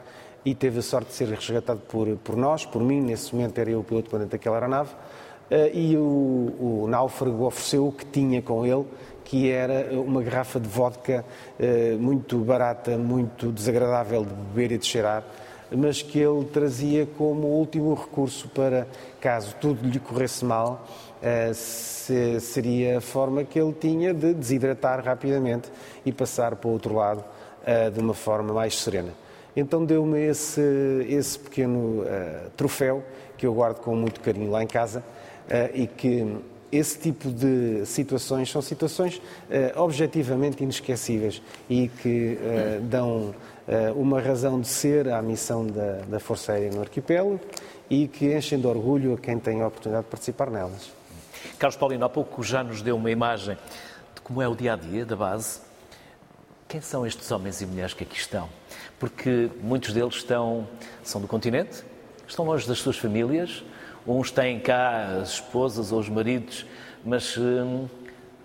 e teve a sorte de ser resgatado por, por nós, por mim, nesse momento era eu o piloto comandante daquela aeronave, eh, e o, o náufrago ofereceu o que tinha com ele, que era uma garrafa de vodka eh, muito barata, muito desagradável de beber e de cheirar, mas que ele trazia como último recurso para, caso tudo lhe corresse mal, eh, se- seria a forma que ele tinha de desidratar rapidamente e passar para o outro lado de uma forma mais serena. Então deu-me esse, esse pequeno eh, troféu que eu guardo com muito carinho lá em casa eh, e que esse tipo de situações são situações eh, objetivamente inesquecíveis e que eh, dão eh, uma razão de ser à missão da, da Força Aérea no arquipélago e que enchem de orgulho a quem tem a oportunidade de participar nelas. Carlos Paulino, há pouco já nos deu uma imagem de como é o dia a dia da base. Quem são estes homens e mulheres que aqui estão? Porque muitos deles estão, são do continente, estão longe das suas famílias, uns têm cá as esposas ou os maridos, mas hum,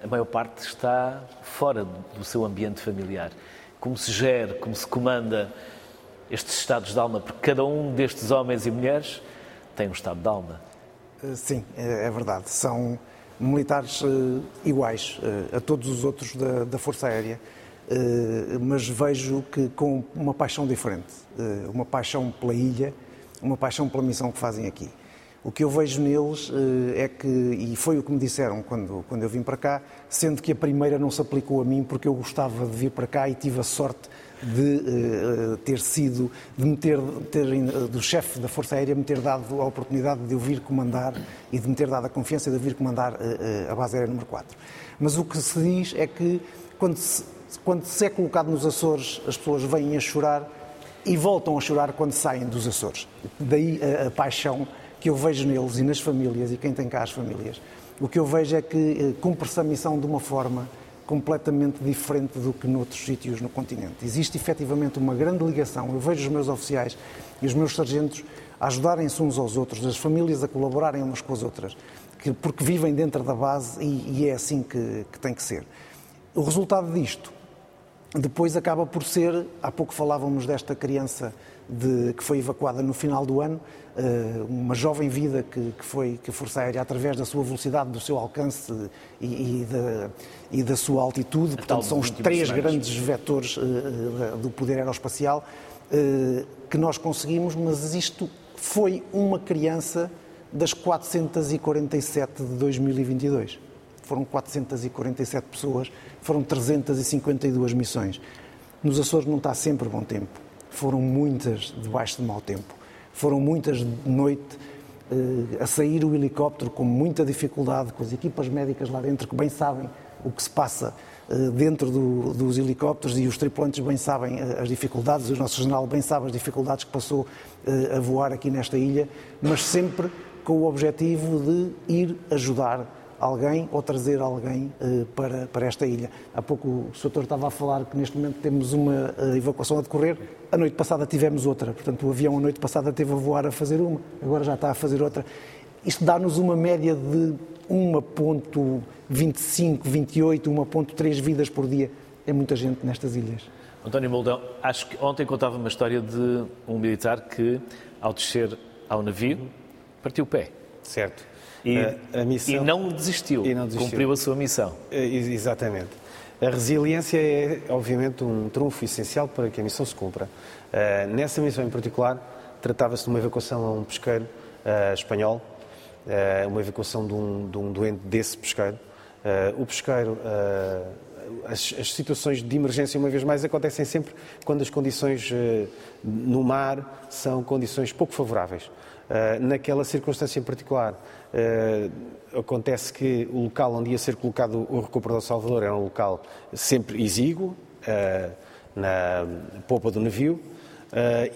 a maior parte está fora do seu ambiente familiar. Como se gera, como se comanda estes estados de alma? Porque cada um destes homens e mulheres tem um estado de alma. Eh, Sim, é é verdade. São militares uh, iguais uh, a todos os outros da, da Força Aérea, mas vejo que com uma paixão diferente, uma paixão pela ilha, uma paixão pela missão que fazem aqui. O que eu vejo neles é que, e foi o que me disseram quando, quando eu vim para cá, sendo que a primeira não se aplicou a mim porque eu gostava de vir para cá e tive a sorte de uh, ter sido, de me ter, ter do chefe da Força Aérea me ter dado a oportunidade de eu vir comandar e de me ter dado a confiança de eu vir comandar uh, uh, a base aérea número 4. Mas o que se diz é que quando se, quando se é colocado nos Açores, as pessoas vêm a chorar e voltam a chorar quando saem dos Açores. Daí a, a paixão que eu vejo neles e nas famílias e quem tem cá as famílias. O que eu vejo é que cumpre-se a missão de uma forma completamente diferente do que noutros sítios no continente. Existe efetivamente uma grande ligação. Eu vejo os meus oficiais e os meus sargentos ajudarem-se uns aos outros, as famílias a colaborarem umas com as outras, que, porque vivem dentro da base e, e é assim que, que tem que ser. O resultado disto depois acaba por ser, há pouco falávamos desta criança de, que foi evacuada no final do ano, uh, uma jovem vida que, que, foi que a Força Aérea, através da sua velocidade, do seu alcance e, e, da, e da, sua altitude, portanto são os três grandes vetores uh, do poder aeroespacial que nós conseguimos, mas isto foi uma criança das 447 de 2022. Foram 447 pessoas, foram 352 missões. Nos Açores não está sempre bom tempo foram muitas debaixo de mau tempo. Foram muitas de noite eh, a sair o helicóptero com muita dificuldade, com as equipas médicas lá dentro que bem sabem o que se passa eh, dentro do, dos helicópteros e os tripulantes bem sabem eh, as dificuldades, o nosso general bem sabe as dificuldades que passou a voar aqui nesta ilha, mas sempre com o objetivo de ir ajudar alguém ou trazer alguém uh, para, para esta ilha. Há pouco o Sr. estava a falar que neste momento temos uma uh, evacuação a decorrer. A noite passada tivemos outra. Portanto, o avião a noite passada teve a voar a fazer uma, agora já está a fazer outra. Isto dá-nos uma média de 1.25, 28, 1.3 vidas por dia. É muita gente nestas ilhas. António Moldão, acho que ontem contava uma história de um militar que, ao descer ao navio, partiu o pé. Certo. E, a, missão, e, não desistiu, e não desistiu, cumpriu a sua missão. É, exatamente. A resiliência é, obviamente, um trunfo essencial para que a missão se cumpra. Uh, nessa missão em particular, tratava-se de uma evacuação a um pesqueiro uh, espanhol, uh, uma evacuação de um, de um, doente desse pesqueiro. o pesqueiro, as, as, situações de emergência, uma vez mais, acontecem sempre quando as condições no mar são condições pouco favoráveis. Naquela circunstância em particular, Uh, acontece que o local onde ia ser colocado o recuperador Salvador era um local sempre exíguo, uh, na popa do navio,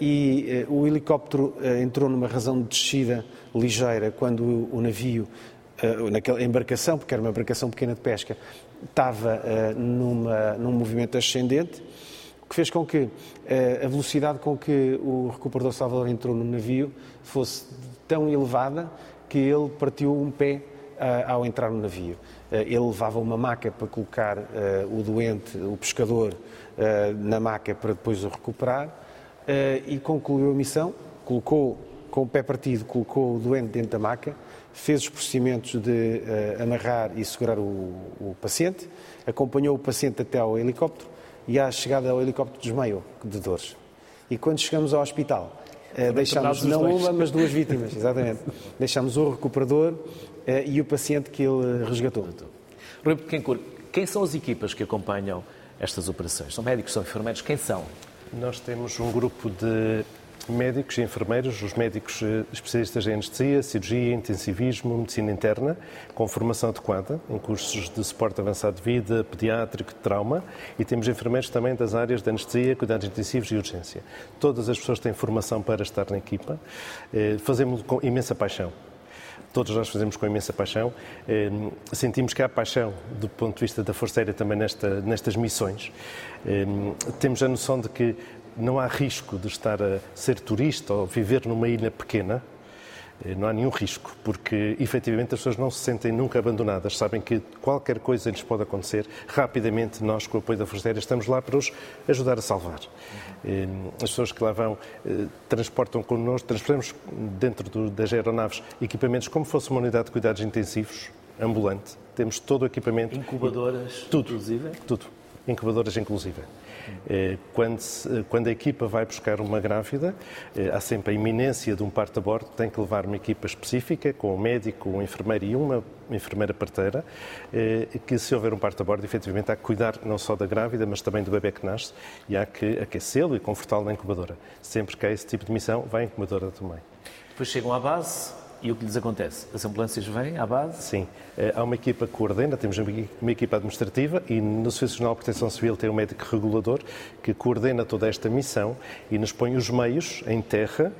e o helicóptero entrou numa razão de descida ligeira quando o, navio, naquela embarcação, porque era uma embarcação pequena de pesca, estava numa, num movimento ascendente, que fez com que a velocidade com que o recuperador Salvador entrou no navio fosse tão elevada que ele partiu um pé uh, ao entrar no navio. Uh, ele levava uma maca para colocar o doente, o pescador, na maca para depois o recuperar e concluiu a missão, colocou com o pé partido, colocou o doente dentro da maca, fez os procedimentos de amarrar e segurar o, o paciente, acompanhou o paciente até ao helicóptero e à chegada ao helicóptero desmaiou de dores. E quando chegamos ao hospital, Uh, deixámos não uma, mas duas vítimas, exatamente. deixámos o recuperador uh, e o paciente que ele resgatou. Rui Pequencur, quem são as equipas que acompanham estas operações? São médicos, são enfermeiros? Quem são? Nós temos um grupo de médicos e enfermeiros, os médicos eh, especialistas em anestesia, cirurgia, intensivismo, medicina interna, com formação adequada, em cursos de suporte avançado de vida, pediátrico, trauma, e temos enfermeiros também das áreas de anestesia, cuidados intensivos e urgência. Todas as pessoas têm formação para estar na equipa, eh, fazemos com imensa paixão todos nós fazemos com imensa paixão. Eh, sentimos que há paixão do ponto de vista da Força Aérea também nesta, nestas missões. Temos a noção de que não há risco de estar a ser turista ou viver numa ilha pequena. Eh, não há nenhum risco, porque efetivamente as pessoas não se sentem nunca abandonadas, sabem que qualquer coisa lhes pode acontecer. Rapidamente, nós, com o apoio da Força Aérea, estamos lá para os ajudar a salvar. Eh, as pessoas que lá vão eh, transportam connosco, transportamos dentro das aeronaves equipamentos como fosse uma unidade de cuidados intensivos, ambulante, temos todo o equipamento. Incubadoras, tudo, inclusive? Tudo. Incubadoras, inclusive. Eh, quando, se, quando, a equipa vai buscar uma grávida, eh, há sempre a iminência de um parto a bordo, tem que levar uma equipa específica, com um médico, um enfermeiro e uma enfermeira parteira, eh, que se houver um parto a bordo, efetivamente há que cuidar não só da grávida, mas também do bebê que nasce e há que aquecê-lo e confortá-lo na incubadora. Sempre que há esse tipo de missão, vai a incubadora também. Depois chegam à base, e o que lhes acontece? As ambulâncias vêm à base? Sim. Eh, há uma equipa que coordena, temos uma equipa administrativa e no Serviço Nacional de Proteção Civil tem um médico regulador que coordena toda esta missão e nos põe os meios em terra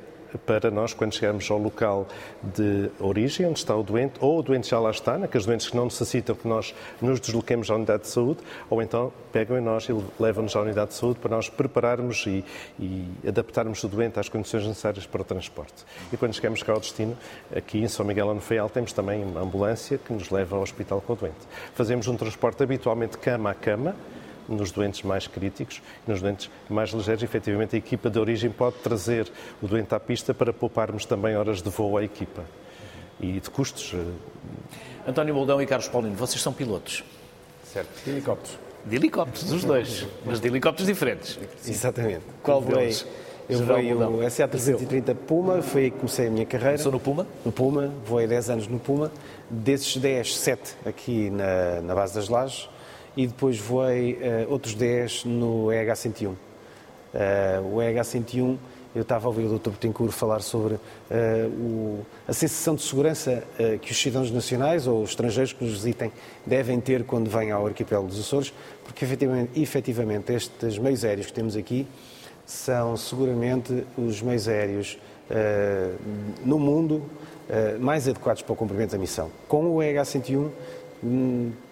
para nós, quando chegarmos ao local de origem, onde está o doente, ou o doente já lá está, naqueles doentes que não necessitam que nós nos desloquemos à unidade de saúde, ou então pegam em nós e levam-nos à unidade de saúde para nós prepararmos e, e, adaptarmos o doente às condições necessárias para o transporte. E quando chegamos cá ao destino, aqui em São Miguel no Feial, temos também uma ambulância que nos leva ao hospital com o doente. Fazemos um transporte habitualmente cama a cama, nos doentes mais críticos e nos doentes mais ligeiros. Efetivamente, a equipa de origem pode trazer o doente à pista para pouparmos também horas de voo à equipa e de custos. Eh, António Moldão e Carlos Paulino, vocês são pilotos. Certo, de helicópteros. De helicópteros, os dois, mas de helicópteros diferentes. Exatamente. Qual deles? Eu voei o SA330 Puma, foi aí que comecei a minha carreira. Começou no Puma? No Puma, voei 10 anos no Puma. Desses 10, 7 aqui na, na base das lajes e depois voei uh, outros 10 no EH101. Uh, o EH101, eu estava a ouvir o Dr. Betancourt falar sobre uh, o, a sensação de segurança que os cidadãos nacionais ou os estrangeiros que nos visitem devem ter quando vêm ao arquipélago dos Açores, porque efetivamente, efetivamente estes meios aéreos que temos aqui são seguramente os meios aéreos no mundo mais adequados para o cumprimento da missão. Com o EH101 Hum,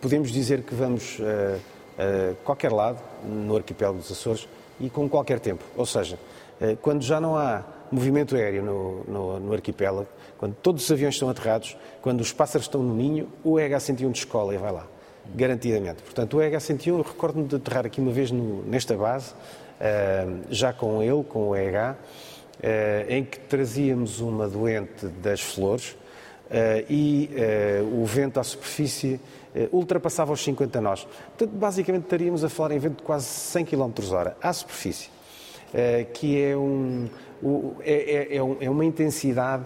podemos dizer que vamos a, a qualquer lado, no arquipélago dos Açores, e com qualquer tempo. Ou seja, eh, quando já não há movimento aéreo no, no, no, arquipélago, quando todos os aviões estão aterrados, quando os pássaros estão no ninho, o EH-101 descola e vai lá, garantidamente. Portanto, o EH-101, recordo-me de aterrar aqui uma vez no, nesta base, já com ele, com o EH, em que trazíamos uma doente das flores, e uh, o vento à superfície uh, ultrapassava os 50 nós. Portanto, basicamente estaríamos a falar em vento de quase 100 km hora à superfície, que é, um, é, é, é, é uma intensidade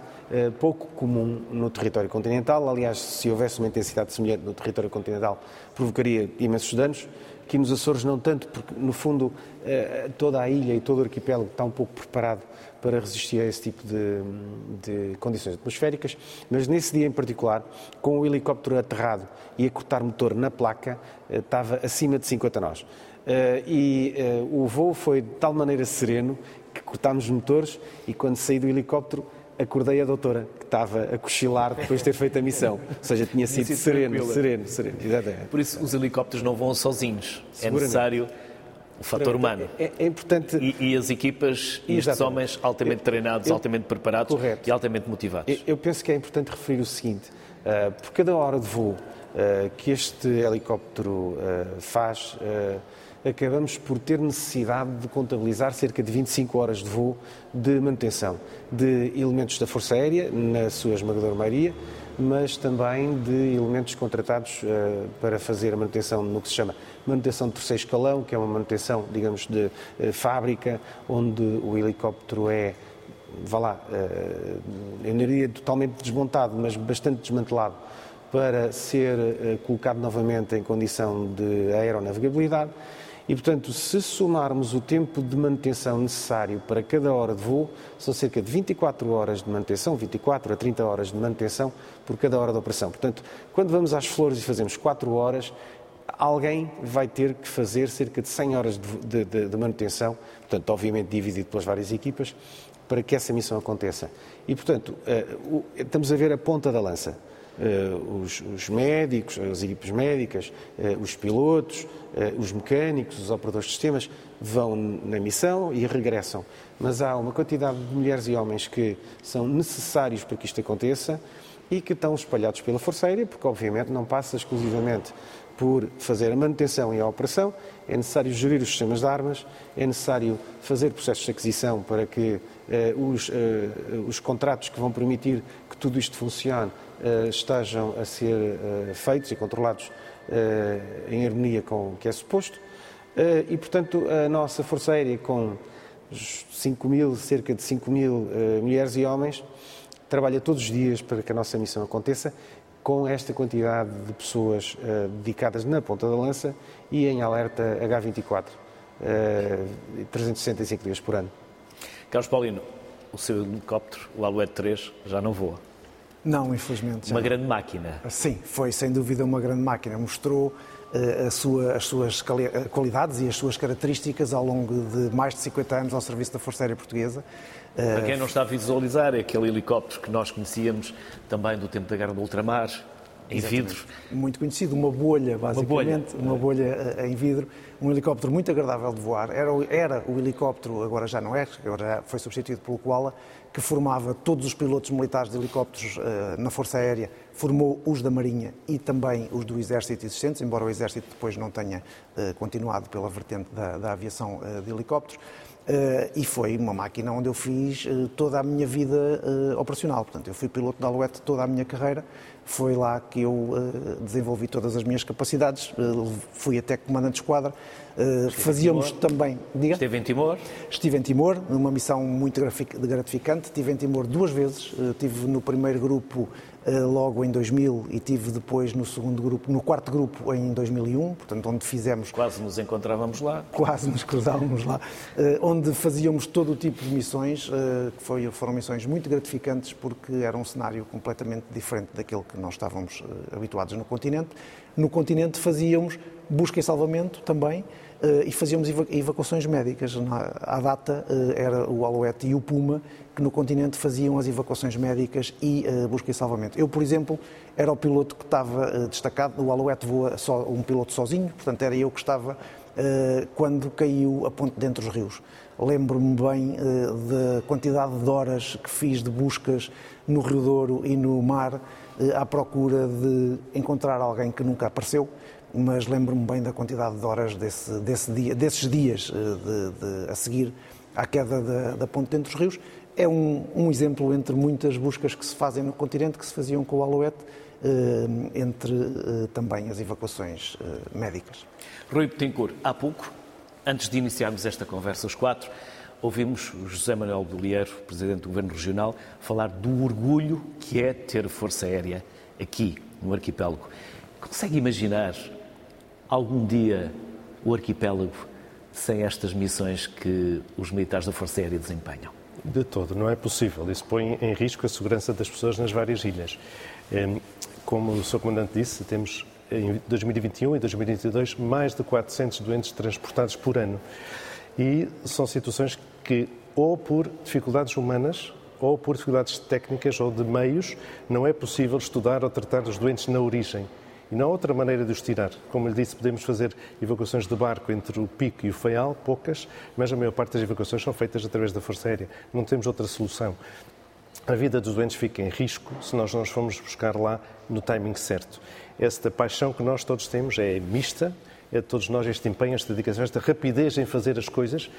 pouco comum no território continental. Aliás, se houvesse uma intensidade semelhante no território continental, provocaria imensos danos. Aqui nos Açores não tanto, porque no fundo toda a ilha e todo o arquipélago está um pouco preparado para resistir a esse tipo de, de, condições atmosféricas, mas nesse dia em particular, com o helicóptero aterrado e a cortar motor na placa, eh, estava acima de 50 nós. Eh, e eh, o voo foi de tal maneira sereno que cortámos motores e quando saí do helicóptero acordei a doutora, que estava a cochilar depois de ter feito a missão. Ou seja, tinha sido sereno, sereno, sereno, exatamente. Por isso, os helicópteros não vão sozinhos. É necessário o fator humano. É, é importante. E, e, as equipas e estes homens altamente treinados, eu, altamente preparados correto. e altamente motivados. Eu, eu, penso que é importante referir o seguinte: uh, por cada hora de voo uh, que este helicóptero uh, faz, acabamos por ter necessidade de contabilizar cerca de 25 horas de voo de manutenção de elementos da Força Aérea, na sua esmagadora maioria mas também de elementos contratados uh, para fazer a manutenção no que se chama manutenção de terceiro escalão, que é uma manutenção, digamos, de uh, fábrica, onde o helicóptero é, vá lá, uh, eu não diria totalmente desmontado, mas bastante desmantelado, para ser colocado novamente em condição de aeronavegabilidade e, portanto, se somarmos o tempo de manutenção necessário para cada hora de voo, são cerca de 24 horas de manutenção, 24 a 30 horas de manutenção por cada hora de operação. Portanto, quando vamos às flores e fazemos 4 horas, alguém vai ter que fazer cerca de 100 horas de, de, de, manutenção, portanto, obviamente dividido pelas várias equipas, para que essa missão aconteça. E, portanto, uh, estamos a ver a ponta da lança. Uh, os, os, médicos, as equipes médicas, uh, os pilotos, uh, os mecânicos, os operadores de sistemas vão na missão e regressam. Mas há uma quantidade de mulheres e homens que são necessários para que isto aconteça e que estão espalhados pela Força Aérea, porque obviamente não passa exclusivamente por fazer a manutenção e a operação, é necessário gerir os sistemas de armas, é necessário fazer processos de aquisição para que eh, os, eh, os contratos que vão permitir que tudo isto funcione eh, estejam a ser feitos e controlados em harmonia com o que é suposto. E, portanto, a nossa Força Aérea, com 5 mil, cerca de 5 mil mulheres e homens, trabalha todos os dias para que a nossa missão aconteça com esta quantidade de pessoas uh, dedicadas na ponta da lança e em alerta H24, uh, 365 dias por ano. Carlos Paulino, o seu helicóptero, o Alouette 3, já não voa? Não, infelizmente. Uma não. grande máquina. Sim, foi sem dúvida uma grande máquina. Mostrou uh, sua, as suas qualidades e as suas características ao longo de mais de 50 anos ao serviço da Força Aérea Portuguesa. Para quem não está a visualizar, é aquele helicóptero que nós conhecíamos também do tempo da Guerra do Ultramar, em vidro. Muito conhecido, uma bolha, basicamente, uma bolha, uma bolha em vidro, um helicóptero muito agradável de voar. Era, era o helicóptero, agora já não é, agora foi substituído pelo Koala, que formava todos os pilotos militares de helicópteros uh, na Força Aérea, formou os da Marinha e também os do Exército existentes, embora o Exército depois não tenha uh, continuado pela vertente da, da aviação uh, de helicópteros. Uh, e foi uma máquina onde eu fiz uh, toda a minha vida uh, operacional. Portanto, eu fui piloto da Alouette toda a minha carreira. Foi lá que eu desenvolvi todas as minhas capacidades. fui até comandante de esquadra. fazíamos também. Diga? Esteve em Timor? Estive em Timor, numa missão muito gratificante. Estive em Timor duas vezes. Estive no primeiro grupo logo em 2000 e tive depois no segundo grupo, no quarto grupo em 2001, portanto onde fizemos quase nos encontrávamos lá, quase nos cruzávamos lá, eh, onde fazíamos todo o tipo de missões, eh, que foi, foram missões muito gratificantes porque era um cenário completamente diferente daquele que nós estávamos habituados no continente. No continente fazíamos busca e salvamento também e fazíamos evacuações médicas. À data era o Alouette e o Puma que no continente faziam as evacuações médicas e uh, busca e salvamento. Eu, por exemplo, era o piloto que estava destacado, o Alouette voa só, um piloto sozinho, portanto era eu que estava quando caiu a ponte dentro dos rios. Lembro-me bem da quantidade de horas que fiz de buscas no Rio Douro e no mar à procura de encontrar alguém que nunca apareceu mas lembro-me bem da quantidade de horas desse, desse dia, desses dias de, de, a seguir à queda da, da ponte dentro dos rios é um, um, exemplo entre muitas buscas que se fazem no continente, que se faziam com o Alouette, eh, entre eh, também as evacuações eh, médicas. Rui Petencourt, há pouco, antes de iniciarmos esta conversa, os quatro, ouvimos José Manuel Bolieiro, Presidente do Governo Regional, falar do orgulho que é ter Força Aérea aqui, no arquipélago. Consegue imaginar algum dia o arquipélago sem estas missões que os militares da Força Aérea desempenham? De todo, não é possível. Isso põe em risco a segurança das pessoas nas várias ilhas. Como o Sr. Comandante disse, temos em 2021 e 2022 mais de 400 doentes transportados por ano. E são situações que, ou por dificuldades humanas, ou por dificuldades técnicas ou de meios, não é possível estudar ou tratar os doentes na origem. E não há outra maneira de os tirar. Como lhe disse, podemos fazer evacuações de barco entre o Pico e o Faial, poucas, mas a maior parte das evacuações são feitas através da Força Aérea. Não temos outra solução. A vida dos doentes fica em risco se nós não os formos buscar lá no timing certo. Esta paixão que nós todos temos é mista, é de todos nós este empenho, esta dedicação, esta rapidez em fazer as coisas,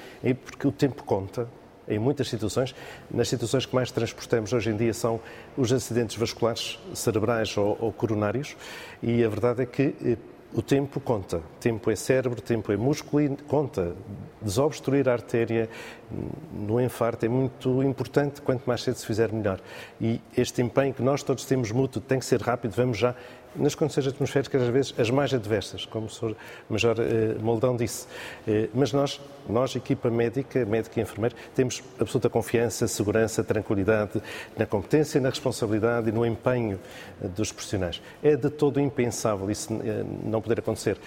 porque o tempo conta, em muitas situações. Nas situações que mais transportamos hoje em dia são os acidentes vasculares cerebrais ou, ou coronários, e a verdade é que eh, o tempo conta. Tempo é cérebro, tempo é músculo e conta. Desobstruir a artéria no infarto é muito importante, quanto mais cedo se fizer, melhor. E este empenho que nós todos temos mútuo tem que ser rápido, vamos já nas condições atmosféricas, às vezes, as mais adversas, como o Sr. Major eh, Moldão disse. Eh, mas nós, nós, equipa médica, médico e enfermeiro, temos absoluta confiança, segurança, tranquilidade na competência, na responsabilidade e no empenho eh, dos profissionais. É de todo impensável isso não poder acontecer.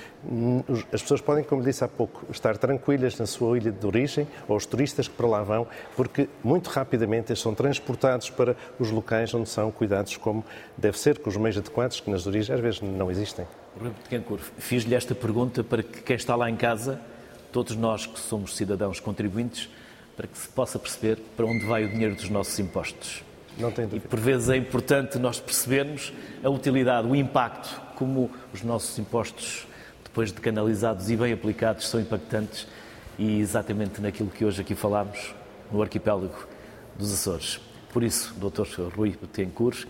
As pessoas podem, como disse há pouco, estar tranquilas na sua ilha de origem, ou os turistas que para lá vão, porque muito rapidamente eles são transportados para os locais onde são cuidados como deve ser, com os meios adequados, que nas origens às vezes não existem. Fiz-lhe esta pergunta para que quem está lá em casa, todos nós que somos cidadãos contribuintes, para que se possa perceber para onde vai o dinheiro dos nossos impostos. Não tem E por vezes é importante nós percebermos a utilidade, o impacto, como os nossos impostos, depois de canalizados e bem aplicados, são impactantes e exatamente naquilo que hoje aqui falámos, no arquipélago dos Açores. Por isso, Dr. Rui Betancourt,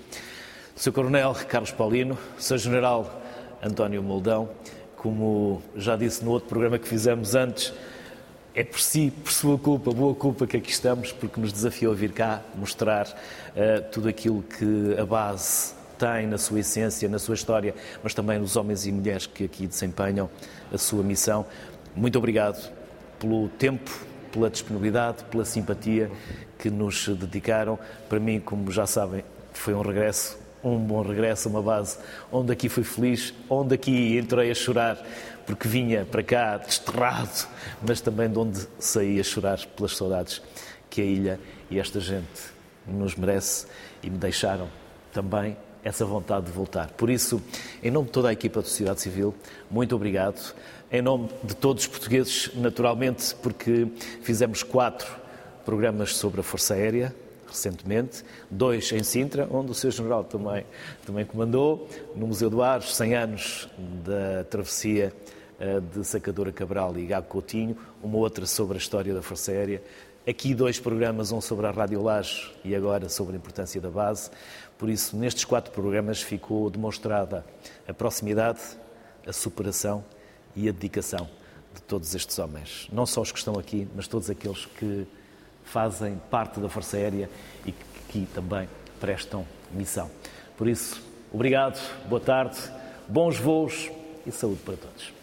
Sr. Coronel Carlos Paulino, Sr. General António Moldão, como já disse no outro programa que fizemos antes, é por si, por sua culpa, boa culpa que aqui estamos, porque nos desafiou a vir cá mostrar uh, tudo aquilo que a base tem na sua essência, na sua história, mas também nos homens e mulheres que aqui desempenham a sua missão. Muito obrigado pelo tempo, pela disponibilidade, pela simpatia que nos dedicaram. Para mim, como já sabem, foi um regresso, um bom regresso, uma base onde aqui fui feliz, onde aqui entrei a chorar porque vinha para cá desterrado, mas também de onde saí a chorar pelas saudades que a ilha e esta gente nos merece e me deixaram também essa vontade de voltar. Por isso, em nome de toda a equipa da sociedade civil, muito obrigado. Em nome de todos os portugueses, naturalmente, porque fizemos quatro programas sobre a Força Aérea, recentemente, dois em Sintra, onde o seu general também, também comandou, no Museu do Ares, 100 anos da travessia eh, de Sacadora Cabral e Gago Coutinho, uma outra sobre a história da Força Aérea, aqui dois programas, um sobre a Rádio Laje e agora sobre a importância da base. Por isso, nestes quatro programas ficou demonstrada a proximidade, a superação e a dedicação de todos estes homens. Não só os que estão aqui, mas todos aqueles que fazem parte da Força Aérea e que também prestam missão. Por isso, obrigado, boa tarde, bons voos e saúde para todos.